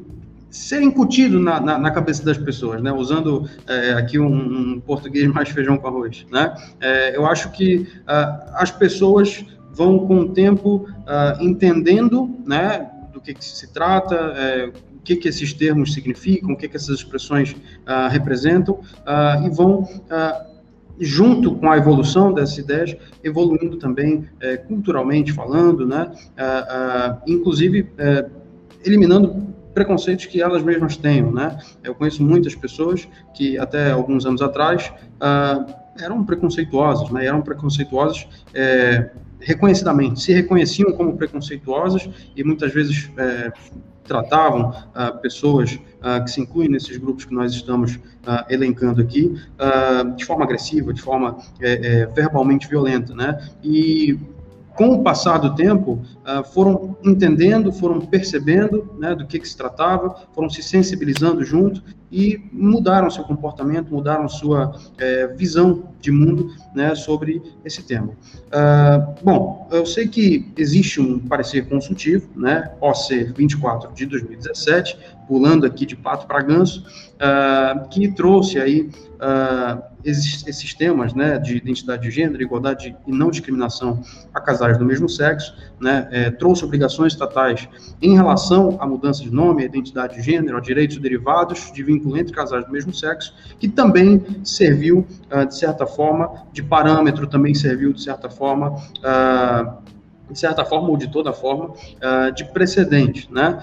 ser incutido na, na, na, cabeça das pessoas, né? Usando é, aqui um, um, português mais feijão com arroz, né? É, eu acho que uh, as pessoas vão com o tempo uh, entendendo, né? Do que, que se trata, é, que, que esses termos significam, o que, que essas expressões uh, representam, uh, e vão, uh, junto com a evolução dessas ideias, evoluindo também eh, culturalmente falando, né? inclusive eh, eliminando preconceitos que elas mesmas tenham, né? Eu conheço muitas pessoas que até alguns anos atrás eram preconceituosas, né? Eram preconceituosas é, reconhecidamente, se reconheciam como preconceituosas e muitas vezes tratavam ah, pessoas ah, que se incluem nesses grupos que nós estamos ah, elencando aqui de forma agressiva, de forma é, é, verbalmente violenta, né? E com o passar do tempo, uh, foram entendendo, foram percebendo né, do que, que, se tratava, foram se sensibilizando junto e mudaram seu comportamento, mudaram sua é, visão de mundo né, sobre esse tema. Uh, bom, eu sei que existe um parecer consultivo, né, OC 24 de 2017, pulando aqui de pato para ganso, uh, que trouxe aí uh, esses, temas né, de identidade de gênero, igualdade e não discriminação a casais do mesmo sexo, né, é, trouxe obrigações estatais em relação à mudança de nome, à identidade de gênero, a direitos derivados de vínculo entre casais do mesmo sexo, que também serviu, uh, de certa forma, de parâmetro, também serviu, de certa forma, uh, de certa forma ou de toda forma, uh, de precedente. Né?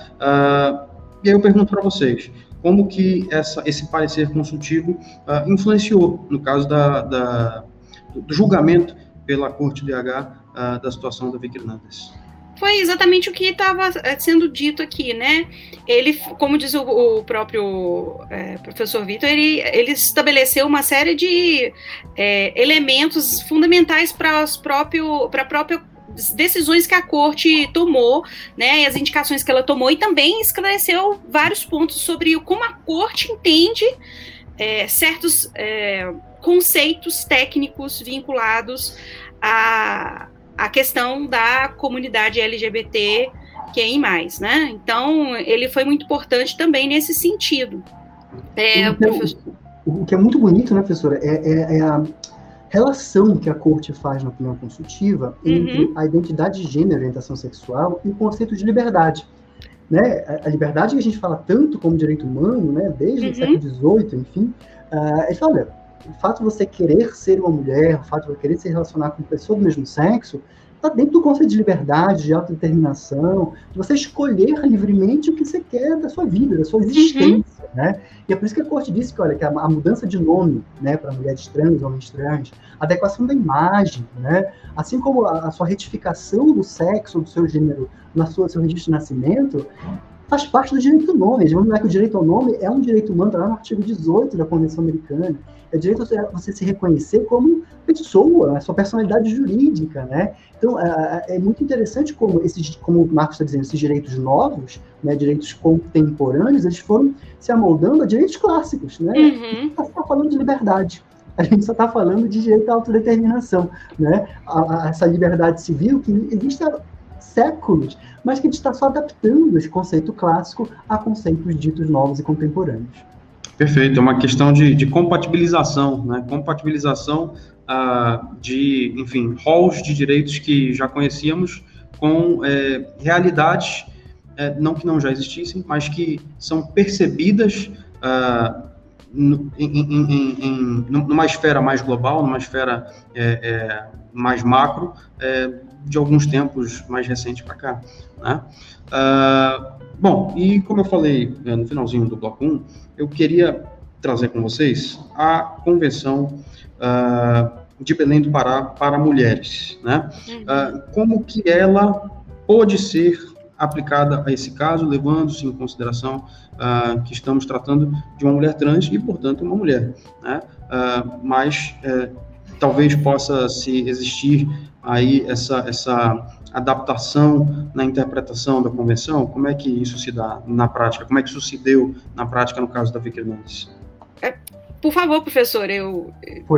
e aí eu pergunto para vocês, como que essa, esse parecer consultivo influenciou, no caso da, da, do julgamento pela Corte DH da situação da Vicky Hernandes? foi exatamente o que estava eh, sendo dito aqui, né? Ele, como diz o, o próprio é, professor Vitor, ele, ele estabeleceu uma série de é, elementos fundamentais para a própria decisões que a corte tomou, né, e as indicações que ela tomou, e também esclareceu vários pontos sobre como a corte entende é, certos é, conceitos técnicos vinculados à, à questão da comunidade LGBT QI+, né? Então, ele foi muito importante também nesse sentido. É, então, professor... O que é muito bonito, né, professora, é, é, é a relação que a corte faz na opinião consultiva entre uhum. a identidade de gênero, orientação sexual e o conceito de liberdade. Né? A, liberdade que a gente fala tanto como direito humano, né, desde uhum. o século XVIII, enfim, uh, ele fala, olha, o fato de você querer ser uma mulher, o fato de você querer se relacionar com pessoa do mesmo sexo, está dentro do conceito de liberdade, de autodeterminação, de você escolher livremente o que você quer da sua vida, da sua existência, uhum. né? E é por isso que a corte disse que, olha, que a, a mudança de nome, né, para mulheres trans, homens trans, a adequação da imagem, né, assim como a, a sua retificação do sexo, do seu gênero, na sua seu registro de nascimento, faz parte do direito ao nome. Vamos lembrar que o direito ao nome é um direito humano, está lá no artigo 18 da Convenção Americana. É direito a você se reconhecer como pessoa, a sua personalidade jurídica, né? Então, é, muito interessante como, esses, como o Marcos está dizendo, esses direitos novos, né, direitos contemporâneos, eles foram se amoldando a direitos clássicos, né? Uhum. A gente está falando de liberdade, a gente só está falando de direito à autodeterminação, né? A, a, essa liberdade civil que existe há séculos, mas que a gente está só adaptando esse conceito clássico a conceitos ditos novos e contemporâneos. Perfeito, é uma questão de, de compatibilização, né? Compatibilização ah, de, enfim, roles de direitos que já conhecíamos com é, realidades, é, não que não já existissem, mas que são percebidas ah, em, em, em, numa esfera mais global, numa esfera é, é mais macro, é, de alguns tempos mais recentes para cá. Né? Ah, bom, e como eu falei é, no finalzinho do bloco 1, eu queria trazer com vocês a convenção uh, de Belém do Pará para mulheres, né? Uh, como que ela pode ser aplicada a esse caso, levando-se em consideração uh, que estamos tratando de uma mulher trans e, portanto, uma mulher, né? mas eh, talvez possa se existir aí essa essa adaptação na interpretação da convenção? Como é que isso se dá na prática? Como é que isso se deu na prática no caso da Vicky Hernandes? É, por favor, professor, eu,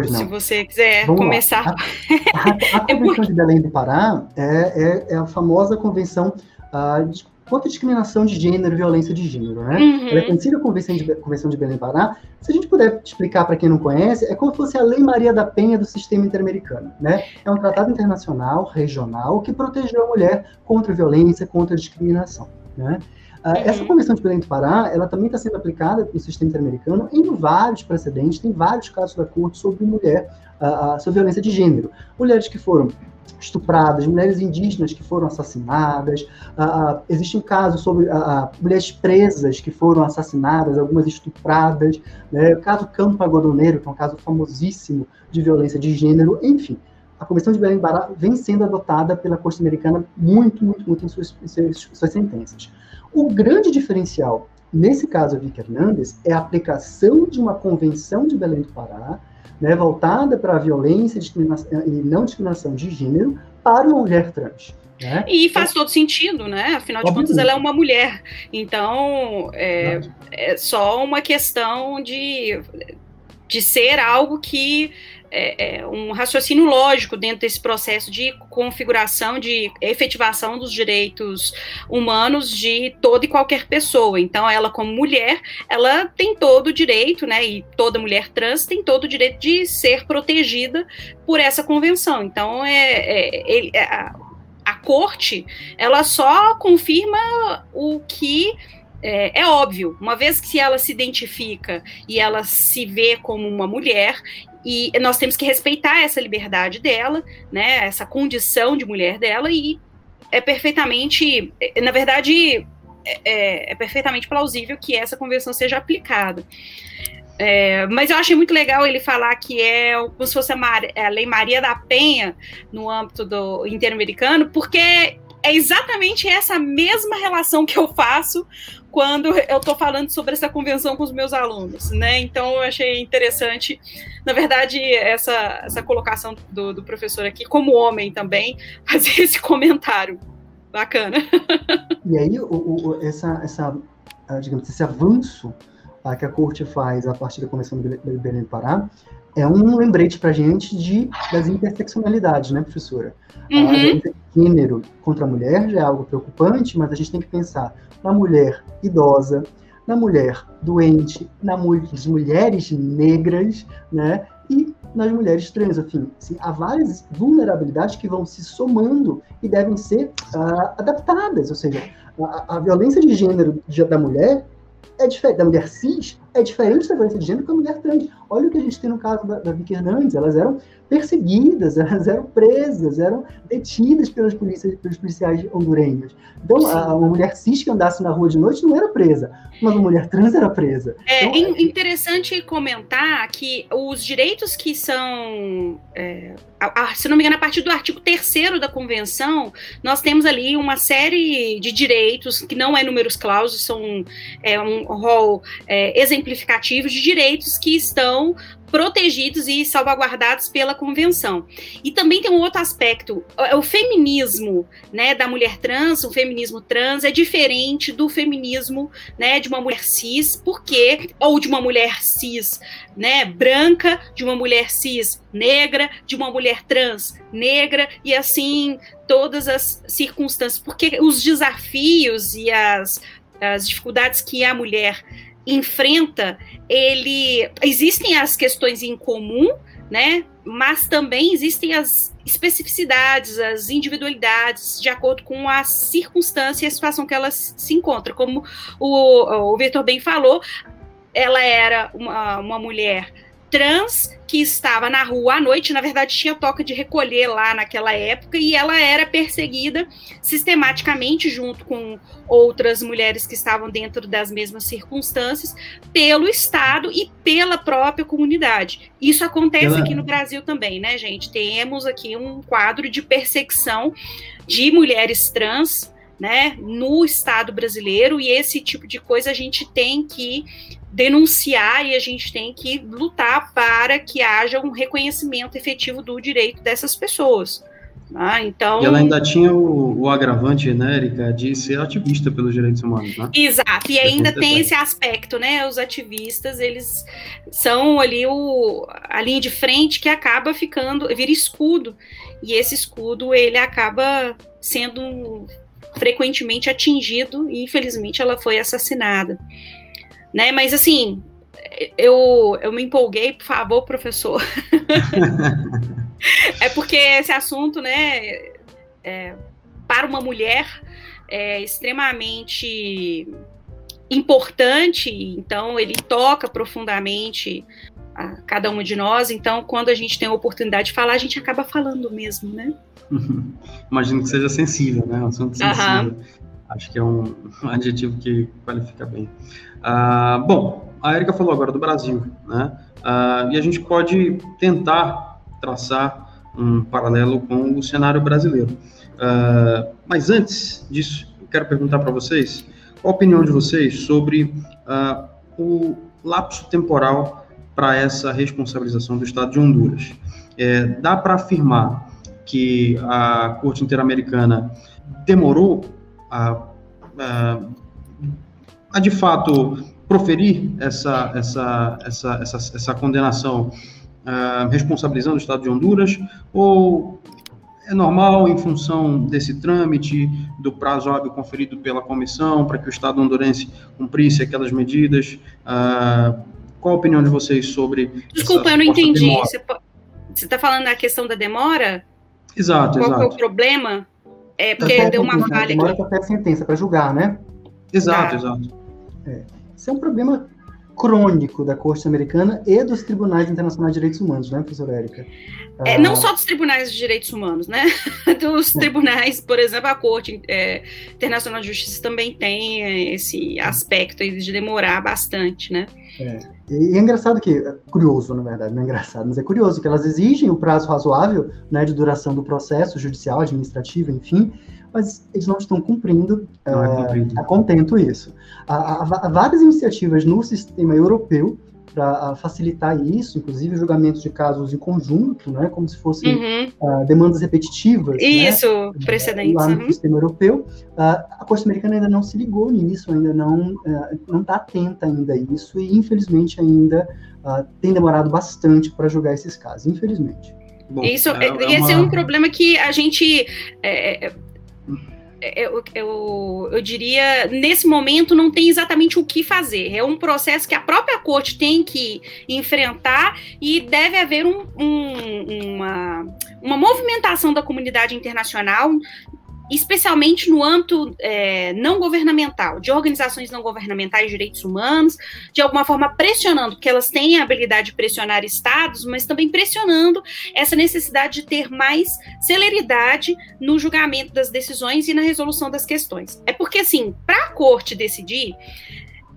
se você quiser Vamos começar. A, a, a, Convenção de Belém do Pará é, é, é a famosa convenção uh, de contra discriminação de gênero e violência de gênero, né? Uhum. Ela é conhecida como Convenção de, Convenção de Belém do Pará. Se a gente puder explicar para quem não conhece, é como se fosse a Lei Maria da Penha do sistema interamericano, né? É um tratado internacional, regional, que protegeu a mulher contra violência, contra discriminação, né? Uh, essa Convenção de Belém do Pará, ela também está sendo aplicada no sistema interamericano em vários precedentes, tem vários casos da corte sobre mulher, uh, sobre violência de gênero. Mulheres que foram estupradas, mulheres indígenas que foram assassinadas. Uh, existe um caso sobre uh, mulheres presas que foram assassinadas, algumas estupradas. Né? O caso Campo Algodoneiro, que é um caso famosíssimo de violência de gênero. Enfim, a Convenção de Belém Bará vem sendo adotada pela Corte Americana muito, muito, muito em suas, em suas, sentenças. O grande diferencial, nesse caso Vicky Hernandes, é a aplicação de uma Convenção de Belém do Pará, né, voltada para a violência e não discriminação de gênero para uma mulher trans. Né? E faz todo sentido, né? Afinal de contas, ela é uma mulher. Então, é, é só uma questão de, de ser algo que é, é, um raciocínio lógico dentro desse processo de configuração, de efetivação dos direitos humanos de toda e qualquer pessoa. Então, ela, como mulher, ela tem todo o direito, né, e toda mulher trans tem todo o direito de ser protegida por essa convenção. Então, é, é, é, a, a corte, ela só confirma o que é, é, óbvio, uma vez que ela se identifica e ela se vê como uma mulher, e nós temos que respeitar essa liberdade dela, né, essa condição de mulher dela, e é perfeitamente, é, na verdade, é, é, é perfeitamente plausível que essa convenção seja aplicada. É, mas eu achei muito legal ele falar que é como se fosse a, Mar, a Lei Maria da Penha no âmbito do interamericano, porque é exatamente essa mesma relação que eu faço quando eu estou falando sobre essa convenção com os meus alunos, né? Então eu achei interessante, na verdade, essa, essa colocação do, do professor aqui, como homem também, fazer esse comentário. Bacana. E aí, o, o, essa, essa, digamos, esse avanço a, que a corte faz a partir da Convenção de Belém do Pará é um lembrete para a gente de, das interseccionalidades, né, professora? Uhum. A gênero contra a mulher já é algo preocupante, mas a gente tem que pensar na mulher idosa, na mulher doente, nas mulheres negras, né? E nas mulheres trans, enfim, assim, há várias vulnerabilidades que vão se somando e devem ser uh, adaptadas, ou seja, a, a, violência de gênero da mulher é diferente, da mulher cis é diferente da violência de gênero da mulher trans. Olha o que a gente tem no caso da, da Vicky Hernandes, elas eram perseguidas, elas eram presas, eram detidas pelas polícias, pelos policiais hondurenhos. Então, a, uma mulher cis que andasse na rua de noite não era presa, mas uma mulher trans era presa. É então, interessante comentar que os direitos que são, é, a, a, se não me engano, a partir do artigo 3 da Convenção, nós temos ali uma série de direitos, que não é números clausos, são é, um rol é, exemplificativo de direitos que estão protegidos e salvaguardados pela convenção. E também tem um outro aspecto, o feminismo, né, da mulher trans, o feminismo trans é diferente do feminismo, né, de uma mulher cis, porque ou de uma mulher cis, né, branca, de uma mulher cis negra, de uma mulher trans negra e assim todas as circunstâncias, porque os desafios e as as dificuldades que a mulher enfrenta, ele existem as questões em comum, né? Mas também existem as especificidades, as individualidades, de acordo com a circunstância e a situação que ela se encontra. Como o, o Vitor bem falou, ela era uma, uma mulher trans que estava na rua à noite, na verdade tinha toca de recolher lá naquela época e ela era perseguida sistematicamente junto com outras mulheres que estavam dentro das mesmas circunstâncias pelo Estado e pela própria comunidade. Isso acontece ela... aqui no Brasil também, né, gente? Temos aqui um quadro de perseguição de mulheres trans né, no Estado brasileiro, e esse tipo de coisa a gente tem que denunciar e a gente tem que lutar para que haja um reconhecimento efetivo do direito dessas pessoas. Ah, então... E ela ainda tinha o, o, agravante, né, Erika, de ser ativista pelos direitos humanos, né? Exato, e ainda tem esse aspecto, né? Os ativistas, eles são ali o, a linha de frente que acaba ficando, vira escudo, e esse escudo, ele acaba sendo frequentemente atingido, e infelizmente ela foi assassinada né? Mas assim, eu, eu me empolguei, por favor, professor. é porque esse assunto, né, é, para uma mulher é extremamente importante, então ele toca profundamente a cada uma de nós, então quando a gente tem a oportunidade de falar, a gente acaba falando mesmo, né? Imagino que seja sensível, né? Um assunto sensível. Uhum. Acho que é um, um adjetivo que qualifica bem. Ah, bom, a Erika falou agora do Brasil, né? Ah, e a gente pode tentar traçar um paralelo com o cenário brasileiro. Ah, mas antes disso, eu quero perguntar para vocês qual a opinião de vocês sobre o lapso temporal para essa responsabilização do Estado de Honduras. É, dá para afirmar que a Corte Interamericana demorou a, a a de fato proferir essa, essa, essa, essa, essa condenação uh, responsabilizando o Estado de Honduras, ou é normal em função desse trâmite, do prazo hábil conferido pela comissão para que o Estado hondurense cumprisse aquelas medidas? Uh, qual a opinião de vocês sobre. Desculpa, eu não entendi. Demora? Você está falando da questão da demora? Exato, qual exato. Qual é o problema? É porque deu uma falha demora aqui. Demora até a sentença para julgar, né? Exato, exato. É. Isso é um problema crônico da Corte Americana e dos Tribunais Internacionais de Direitos Humanos, né, professora Érica? É, não ah, só dos Tribunais de Direitos Humanos, né? Dos é. tribunais, por exemplo, a Corte é, Internacional de Justiça também tem esse aspecto de demorar bastante, né? É. E é engraçado que, é curioso, na verdade, não é engraçado, mas é curioso que elas exigem o prazo razoável né, de duração do processo judicial, administrativo, enfim, mas eles não estão cumprindo, não é, é a contento isso. Há, há, várias iniciativas no sistema europeu para facilitar isso, inclusive julgamentos de casos em conjunto, né, como se fossem uhum. uh, demandas repetitivas. Né, isso, né, precedentes. Lá no uhum. sistema europeu. Uh, a Corte Americana ainda não se ligou nisso, ainda não uh, não está atenta ainda a isso e, infelizmente, ainda tem demorado bastante para julgar esses casos, infelizmente. Bom, isso é, é esse uma... é um problema que a gente é, é eu, eu, eu, diria, nesse momento não tem exatamente o que fazer. É um processo que a própria corte tem que enfrentar e deve haver um, um, uma, uma movimentação da comunidade internacional especialmente no âmbito é, não governamental, de organizações não governamentais de direitos humanos, de alguma forma pressionando, porque elas têm a habilidade de pressionar estados, mas também pressionando essa necessidade de ter mais celeridade no julgamento das decisões e na resolução das questões. É porque, assim, para a corte decidir,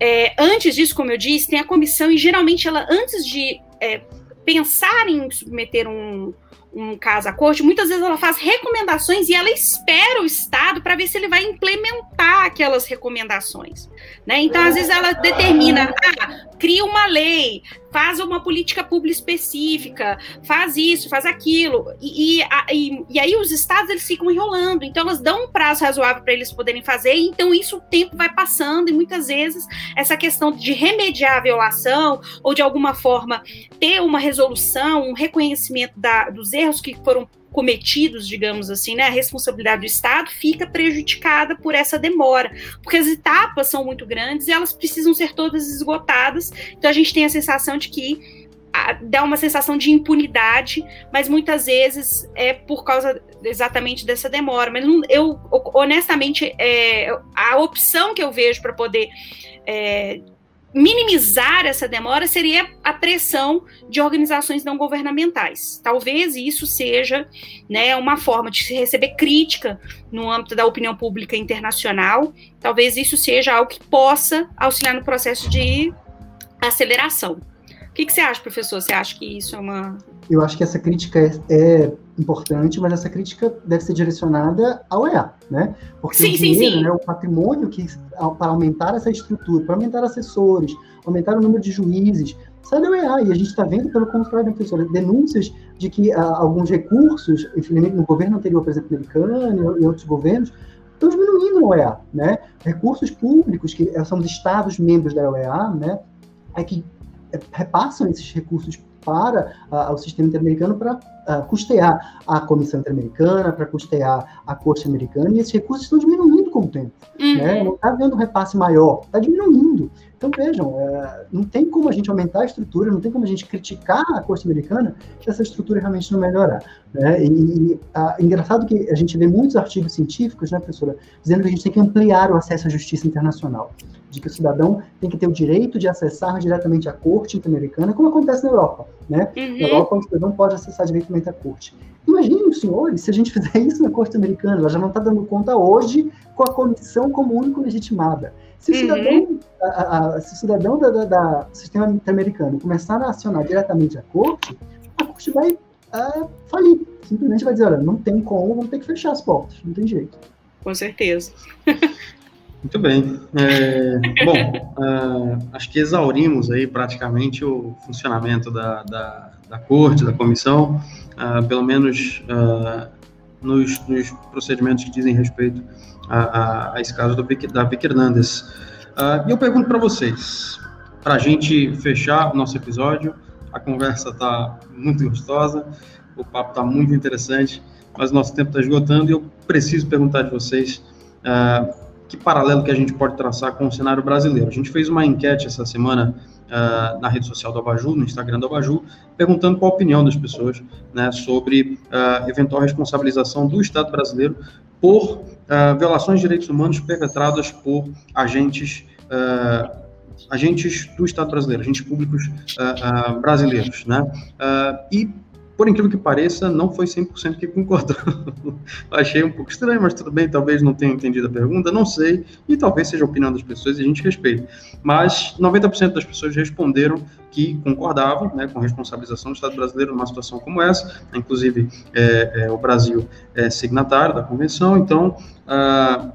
é, antes disso, como eu disse, tem a comissão, e geralmente ela, antes de é, pensar em submeter um, um caso à corte, muitas vezes ela faz recomendações e ela espera o Estado para ver se ele vai implementar aquelas recomendações. Né? Então, às vezes, ela determina, ah, cria uma lei, faz uma política pública específica, faz isso, faz aquilo. E, e, e, e aí os estados eles ficam enrolando. Então, elas dão um prazo razoável para eles poderem fazer, então isso o tempo vai passando, e muitas vezes essa questão de remediar a violação, ou de alguma forma ter uma resolução, um reconhecimento da, dos erros que foram cometidos, digamos assim, né, a responsabilidade do Estado fica prejudicada por essa demora, porque as etapas são muito grandes e elas precisam ser todas esgotadas. Então a gente tem a sensação de que dá uma sensação de impunidade, mas muitas vezes é por causa exatamente dessa demora. Mas eu, honestamente, é, a opção que eu vejo para poder é, minimizar essa demora seria a pressão de organizações não governamentais. Talvez isso seja né, uma forma de se receber crítica no âmbito da opinião pública internacional. Talvez isso seja algo que possa auxiliar no processo de aceleração. O que, que você acha, professor? Você acha que isso é uma. Eu acho que essa crítica é, é importante, mas essa crítica deve ser direcionada ao EA, né? Porque sim, o dinheiro, sim, sim. Né, o patrimônio que para aumentar essa estrutura, para aumentar assessores, aumentar o número de juízes, sai do EA. E a gente está vendo, pelo contrário, né, professora, denúncias de que ah, alguns recursos, infelizmente no governo anterior, por exemplo, americano e outros governos, estão diminuindo no OEA, né? Recursos públicos, que são os estados membros da OEA, né? É que repassam esses recursos para uh, o sistema interamericano para uh, custear a Comissão Interamericana, para custear a Corte Americana, e esses recursos estão diminuindo com o tempo. Uhum. Né? Não está havendo um repasse maior, está diminuindo. Então, vejam, é, não tem como a gente aumentar a estrutura, não tem como a gente criticar a Corte Americana se essa estrutura realmente não melhorar. Né? E, a, engraçado que a gente vê muitos artigos científicos, né, professora, dizendo que a gente tem que ampliar o acesso à justiça internacional, de que o cidadão tem que ter o direito de acessar diretamente a Corte Interamericana, como acontece na Europa. Né? Uhum. Na Europa, o cidadão pode acessar diretamente a Corte. Imaginem os senhores se a gente fizer isso na Corte Americana, ela já não está dando conta hoje com a comissão como único legitimada. Se o uhum. cidadão, a, a, se o cidadão da, da, da sistema interamericano começar a acionar diretamente a corte, a corte vai uh, falir. Simplesmente vai dizer, olha, não tem como, vamos ter que fechar as portas, não tem jeito. Com certeza. Muito bem. É, bom, uh, acho que exaurimos aí praticamente o funcionamento da, da, da corte, da comissão, uh, pelo menos uh, nos, nos, procedimentos que dizem respeito a, a, do Vic, da Vic Hernandes. Uh, e eu pergunto para vocês, para a gente fechar o nosso episódio, a conversa está muito gostosa, o papo está muito interessante, mas o nosso tempo está esgotando e eu preciso perguntar de vocês uh, que paralelo que a gente pode traçar com o cenário brasileiro. A gente fez uma enquete essa semana uh, na rede social do Abaju, no Instagram do Abaju, perguntando qual a opinião das pessoas né, sobre uh, eventual responsabilização do Estado brasileiro por uh, violações de direitos humanos perpetradas por agentes agentes do Estado brasileiro, agentes públicos brasileiros, né? e por incrível que pareça, não foi 100% que concordou. Achei um pouco estranho, mas tudo bem, talvez não tenha entendido a pergunta, não sei, e talvez seja a opinião das pessoas e a gente respeita. Mas 90% das pessoas responderam que concordavam né, com a responsabilização do Estado brasileiro numa situação como essa, inclusive é, é, o Brasil é signatário da convenção, então ah,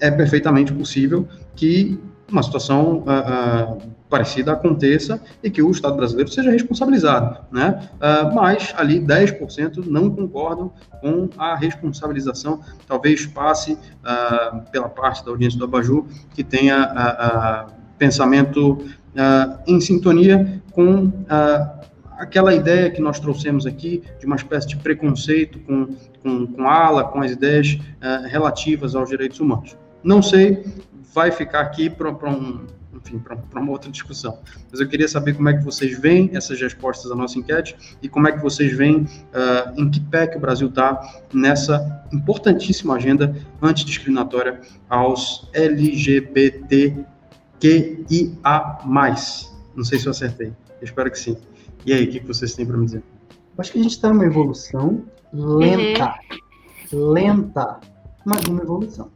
é perfeitamente possível que uma situação uh, uh, parecida aconteça e que o Estado brasileiro seja responsabilizado, né? Uh, mas ali 10% não concordam com a responsabilização, talvez passe pela parte da audiência do Abaju que tenha pensamento em sintonia com aquela ideia que nós trouxemos aqui de uma espécie de preconceito com, com, com ala, com as ideias relativas aos direitos humanos. Não sei, vai ficar aqui para um, enfim, para uma outra discussão. Mas eu queria saber como é que vocês veem essas respostas da nossa enquete e como é que vocês veem uh, em que pé que o Brasil está nessa importantíssima agenda antidiscriminatória aos LGBTQIA+. Não sei se eu acertei, eu espero que sim. E aí, o que vocês têm para me dizer? Acho que a gente está numa evolução lenta, uhum. lenta, mas uma evolução.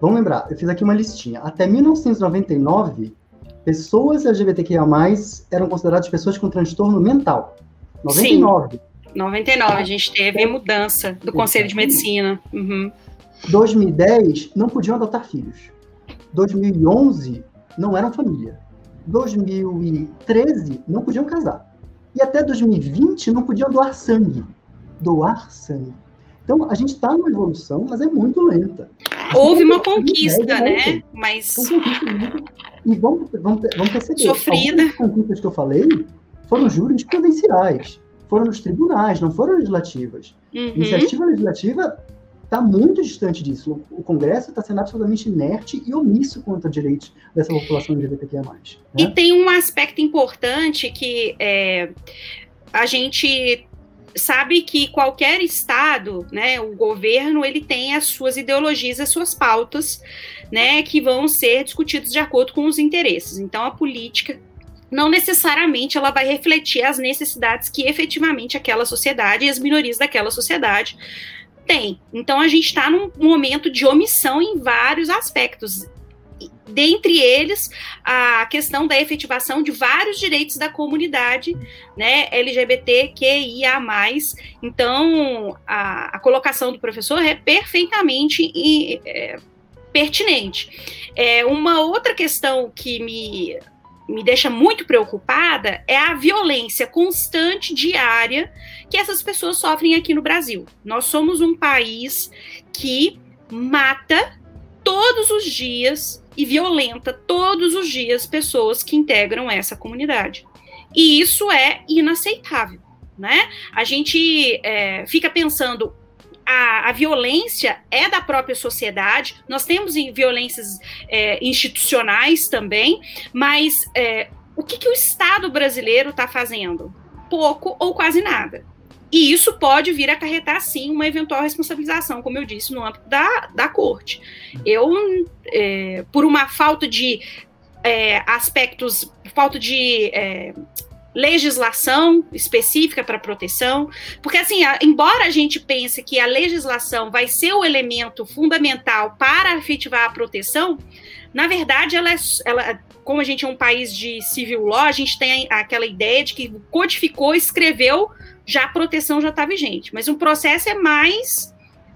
Vamos lembrar, eu fiz aqui uma listinha. Até 1999, pessoas LGBTQIA+, eram consideradas pessoas com transtorno mental. 99. Sim. 99, a gente teve mudança do Conselho de Medicina. Uhum. 2010, não podiam adotar filhos. 2011, não eram família. 2013, não podiam casar. E até 2020, não podiam doar sangue. Doar sangue. Então, a gente está numa evolução, mas é muito lenta. Houve uma conquista, né? Mas. E vamos, vamos, vamos perceber. Sofrida. As conquistas que eu falei foram jurisprudenciais, foram nos tribunais, não foram legislativas. Uhum. Iniciativa legislativa está muito distante disso. O Congresso está sendo absolutamente inerte e omisso contra direitos dessa população LGBTQIA+. Né? E tem um aspecto importante que é, a gente sabe que qualquer estado, né, o governo, ele tem as suas ideologias, as suas pautas, né, que vão ser discutidos de acordo com os interesses. Então, a política não necessariamente ela vai refletir as necessidades que efetivamente aquela sociedade e as minorias daquela sociedade tem. Então, a gente está num momento de omissão em vários aspectos dentre eles a questão da efetivação de vários direitos da comunidade né, LGBTQIA+. Então, a, a colocação do professor é perfeitamente é, pertinente. É, uma outra questão que me, me deixa muito preocupada é a violência constante, diária, que essas pessoas sofrem aqui no Brasil. Nós somos um país que mata todos os dias e violenta todos os dias pessoas que integram essa comunidade. E isso é inaceitável, né? A gente é, fica pensando a, a, violência é da própria sociedade, nós temos violências é, institucionais também, mas é, o que, que o Estado brasileiro está fazendo? Pouco ou quase nada. E isso pode vir a acarretar, sim, uma eventual responsabilização, como eu disse, no âmbito da, da corte. Eu, é, por uma falta de é, aspectos, falta de é, legislação específica para proteção, porque assim, a, embora a gente pense que a legislação vai ser o elemento fundamental para efetivar a proteção, na verdade, ela, é, ela como a gente é um país de civil law, a gente tem aquela ideia de que codificou, escreveu já a proteção já está vigente. Mas o processo é mais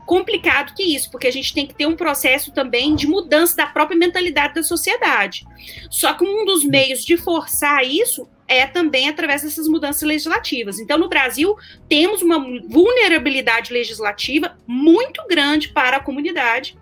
complicado que isso, porque a gente tem que ter um processo também de mudança da própria mentalidade da sociedade. Só que um dos meios de forçar isso é também através dessas mudanças legislativas. Então, no Brasil, temos uma vulnerabilidade legislativa muito grande para a comunidade.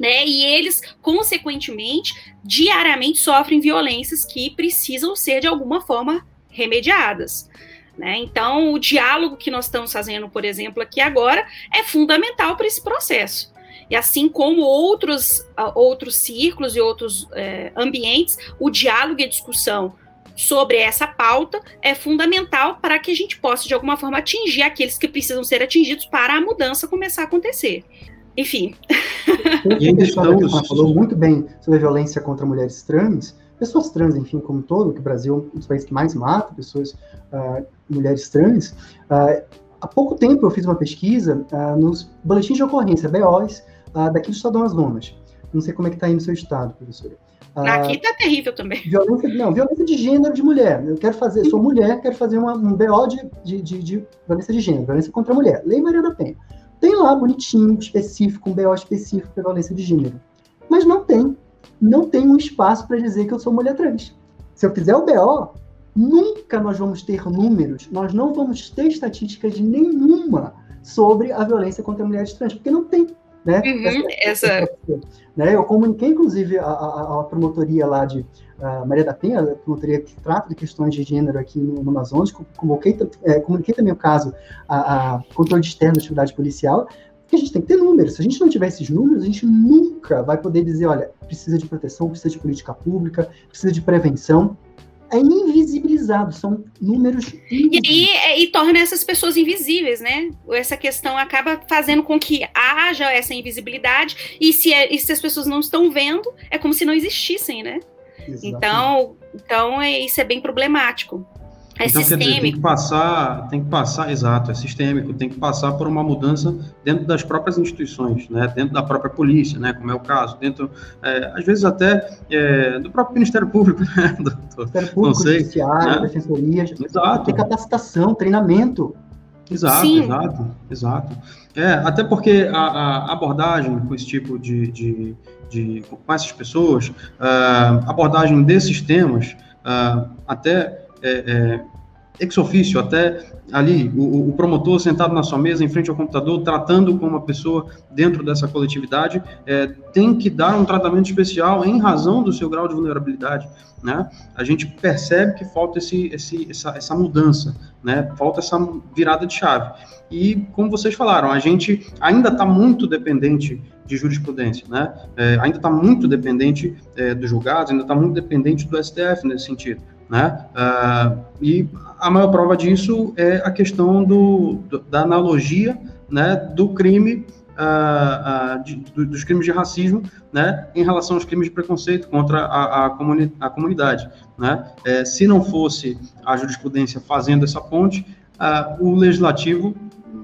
Né, e eles, consequentemente, diariamente sofrem violências que precisam ser, de alguma forma, remediadas. Né? Então, o diálogo que nós estamos fazendo, por exemplo, aqui agora, é fundamental para esse processo. E assim como outros, uh, outros círculos e outros uh, ambientes, o diálogo e a discussão sobre essa pauta é fundamental para que a gente possa, de alguma forma, atingir aqueles que precisam ser atingidos para a mudança começar a acontecer. Enfim. E ainda estamos... falou muito bem sobre a violência contra mulheres trans, pessoas trans, enfim, como todo, que o Brasil é um dos países que mais mata pessoas, uh, mulheres trans, uh, há pouco tempo eu fiz uma pesquisa uh, nos boletins de ocorrência, BOs, daqui do Estado do Amazonas. Não sei como é que está aí no seu estado, professora. Aqui está terrível também. Violência, não, violência de gênero de mulher. Eu quero fazer, sou mulher, quero fazer uma, um BO de, de, de, de, violência de gênero, violência contra a mulher. Lei Maria da Penha. Tem lá, bonitinho, específico, um BO específico para violência de gênero. Mas não tem. Não tem um espaço para dizer que eu sou mulher trans. Se eu fizer o BO, nunca nós vamos ter números, nós não vamos ter estatísticas nenhuma sobre a violência contra mulheres trans, porque não tem. Né? Uhum, essa, essa... Né? Eu comuniquei, inclusive, a, a, a promotoria lá de Maria da Penha, a promotoria que trata de questões de gênero aqui no, no Amazonas, comuniquei, é, comuniquei também o caso a, a controle externo da atividade policial, que a gente tem que ter números. Se a gente não tiver esses números, a gente nunca vai poder dizer, olha, precisa de proteção, precisa de política pública, precisa de prevenção é invisibilizado, são números. E, e, e, torna essas pessoas invisíveis, né? Essa questão acaba fazendo com que haja essa invisibilidade, e se, é, e se as pessoas não estão vendo, é como se não existissem, né? Exatamente. Então, então é, isso é bem problemático. É então, sistêmico. Dizer, tem que passar, tem que passar, exato, é sistêmico, tem que passar por uma mudança dentro das próprias instituições, né, dentro da própria polícia, né, como é o caso, dentro, é, às vezes até é, do próprio Ministério Público, né, doutor? Ministério Público, não sei, Judiciário, né? Defensoria, exato. tem capacitação, treinamento. Exato, Sim. exato, exato. É, até porque a, a abordagem com esse tipo de, de, de com essas pessoas, a abordagem desses temas, até é, é, ex ofício, até ali, o, o, promotor sentado na sua mesa, em frente ao computador, tratando com uma pessoa dentro dessa coletividade, é, tem que dar um tratamento especial em razão do seu grau de vulnerabilidade. Né? A gente percebe que falta esse, esse, essa, essa mudança, né? falta essa virada de chave. E, como vocês falaram, a gente ainda está muito dependente de jurisprudência, né? É, ainda está muito dependente é, dos julgados, ainda está muito dependente do STF nesse sentido. Né? Uh, e a maior prova disso é a questão do, do da analogia né, do crime, uh, uh, de, do, dos crimes de racismo né, em relação aos crimes de preconceito contra a, a, comuni a comunidade. Né? É, se não fosse a jurisprudência fazendo essa ponte, o legislativo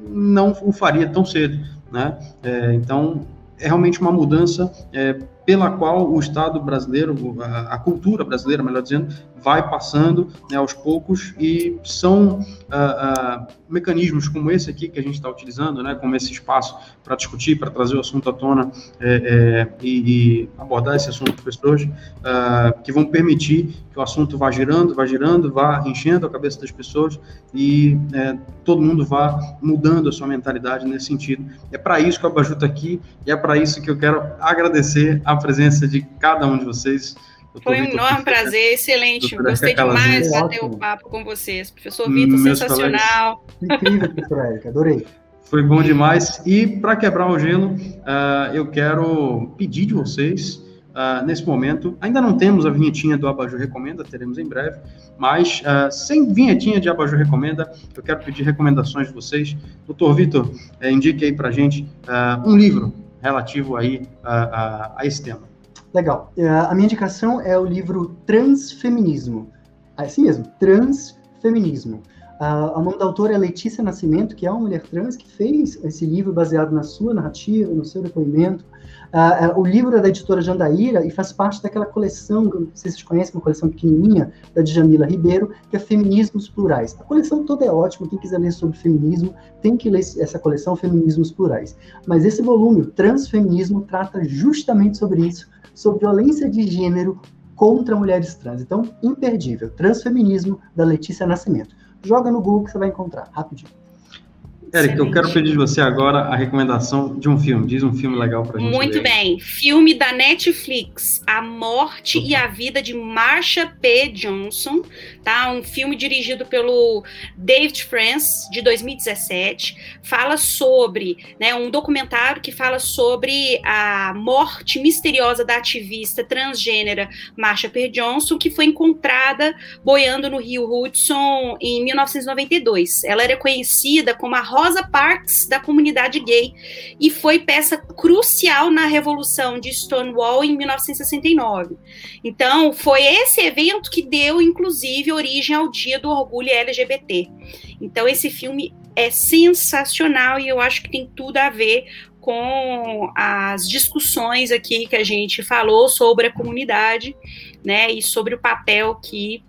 não o faria tão cedo. Né? É, então, é realmente uma mudança é, pela qual o Estado brasileiro, a, a, cultura brasileira, melhor dizendo, vai passando né, aos poucos e são uh, uh, mecanismos como esse aqui que a gente está utilizando, né, como esse espaço para discutir, para trazer o assunto à tona é, é, e, e, abordar esse assunto com pessoas, uh, que vão permitir que o assunto vá girando, vá girando, vá enchendo a cabeça das pessoas e é, todo mundo vá mudando a sua mentalidade nesse sentido. É para isso que o Abaju está aqui e é para isso que eu quero agradecer a presença de cada um de vocês. Foi um enorme prazer, excelente. Gostei demais de bater o papo com vocês. Professor Vitor, sensacional. Incrível, professora Érica, adorei. Foi bom demais. E para quebrar o gelo, uh, eu quero pedir de vocês, uh, nesse momento, ainda não temos a vinhetinha do Abajur Recomenda, teremos em breve, mas uh, sem vinhetinha de Abajur Recomenda, eu quero pedir recomendações de vocês. Doutor Vitor, uh, indique aí para gente um livro relativo aí a, a esse tema. Legal. É, a minha indicação é o livro Transfeminismo. É assim mesmo, Transfeminismo. Uh, o nome da autora é Letícia Nascimento, que é uma mulher trans que fez esse livro baseado na sua narrativa, no seu depoimento. Uh, uh, o livro é da editora Jandaíra e faz parte daquela coleção, não sei se vocês conhecem, uma coleção pequenininha, da Djamila Ribeiro, que é Feminismos Plurais. A coleção toda é ótima, quem quiser ler sobre feminismo, tem que ler essa coleção Feminismos Plurais. Mas esse volume, o Transfeminismo, trata justamente sobre isso, sobre violência de gênero contra mulheres trans. Então, imperdível. Transfeminismo, da Letícia Nascimento. Joga no Google que você vai encontrar, rapidinho. Eric, eu quero pedir de você agora a recomendação de um filme. Diz um filme legal pra gente. Muito bem. Filme da Netflix, A Morte uhum. e a Vida de Marsha P. Johnson, tá? Um filme dirigido pelo David France, de 2017. Fala sobre, né, um documentário que fala sobre a morte misteriosa da ativista transgênera Marsha P. Johnson, que foi encontrada boiando no rio Hudson em 1992. Ela era conhecida como a Rosa Parks da comunidade gay e foi peça crucial na revolução de Stonewall em 1969. Então, foi esse evento que deu, inclusive, origem ao Dia do Orgulho LGBT. Então, esse filme é sensacional e eu acho que tem tudo a ver com as discussões aqui que a gente falou sobre a comunidade, né, e sobre o papel que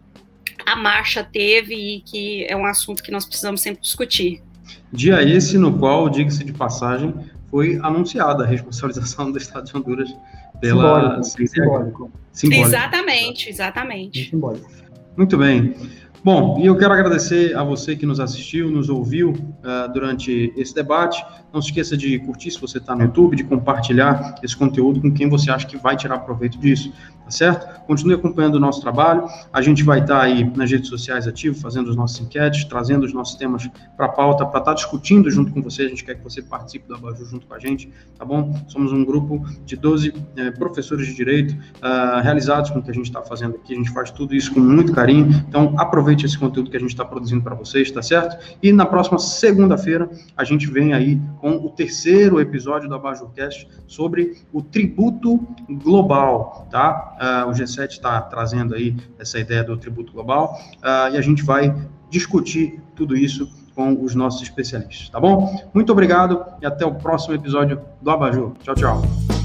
a marcha teve e que é um assunto que nós precisamos sempre discutir. Dia esse no qual, diga-se de passagem, foi anunciada a responsabilização do Estado de Honduras pela simbólico, simbólico. simbólico. Exatamente, exatamente. Simbólico. Muito bem. Bom, e eu quero agradecer a você que nos assistiu, nos ouviu uh, durante esse debate. Não se esqueça de curtir se você está no YouTube, de compartilhar esse conteúdo com quem você acha que vai tirar proveito disso, tá certo? Continue acompanhando o nosso trabalho. A gente vai estar tá aí nas redes sociais ativo, fazendo os nossos enquetes, trazendo os nossos temas para a pauta, para estar tá discutindo junto com você. A gente quer que você participe do Abajur junto com a gente, tá bom? Somos um grupo de 12 eh, professores de direito uh, realizados com o que a gente está fazendo aqui. A gente faz tudo isso com muito carinho. Então, aproveite esse conteúdo que a gente está produzindo para vocês, tá certo? E na próxima segunda-feira, a gente vem aí com o terceiro episódio do Abajurcast sobre o tributo global, tá? Uh, o G7 está trazendo aí essa ideia do tributo global uh, e a gente vai discutir tudo isso com os nossos especialistas, tá bom? Muito obrigado e até o próximo episódio do Abajur. Tchau, tchau.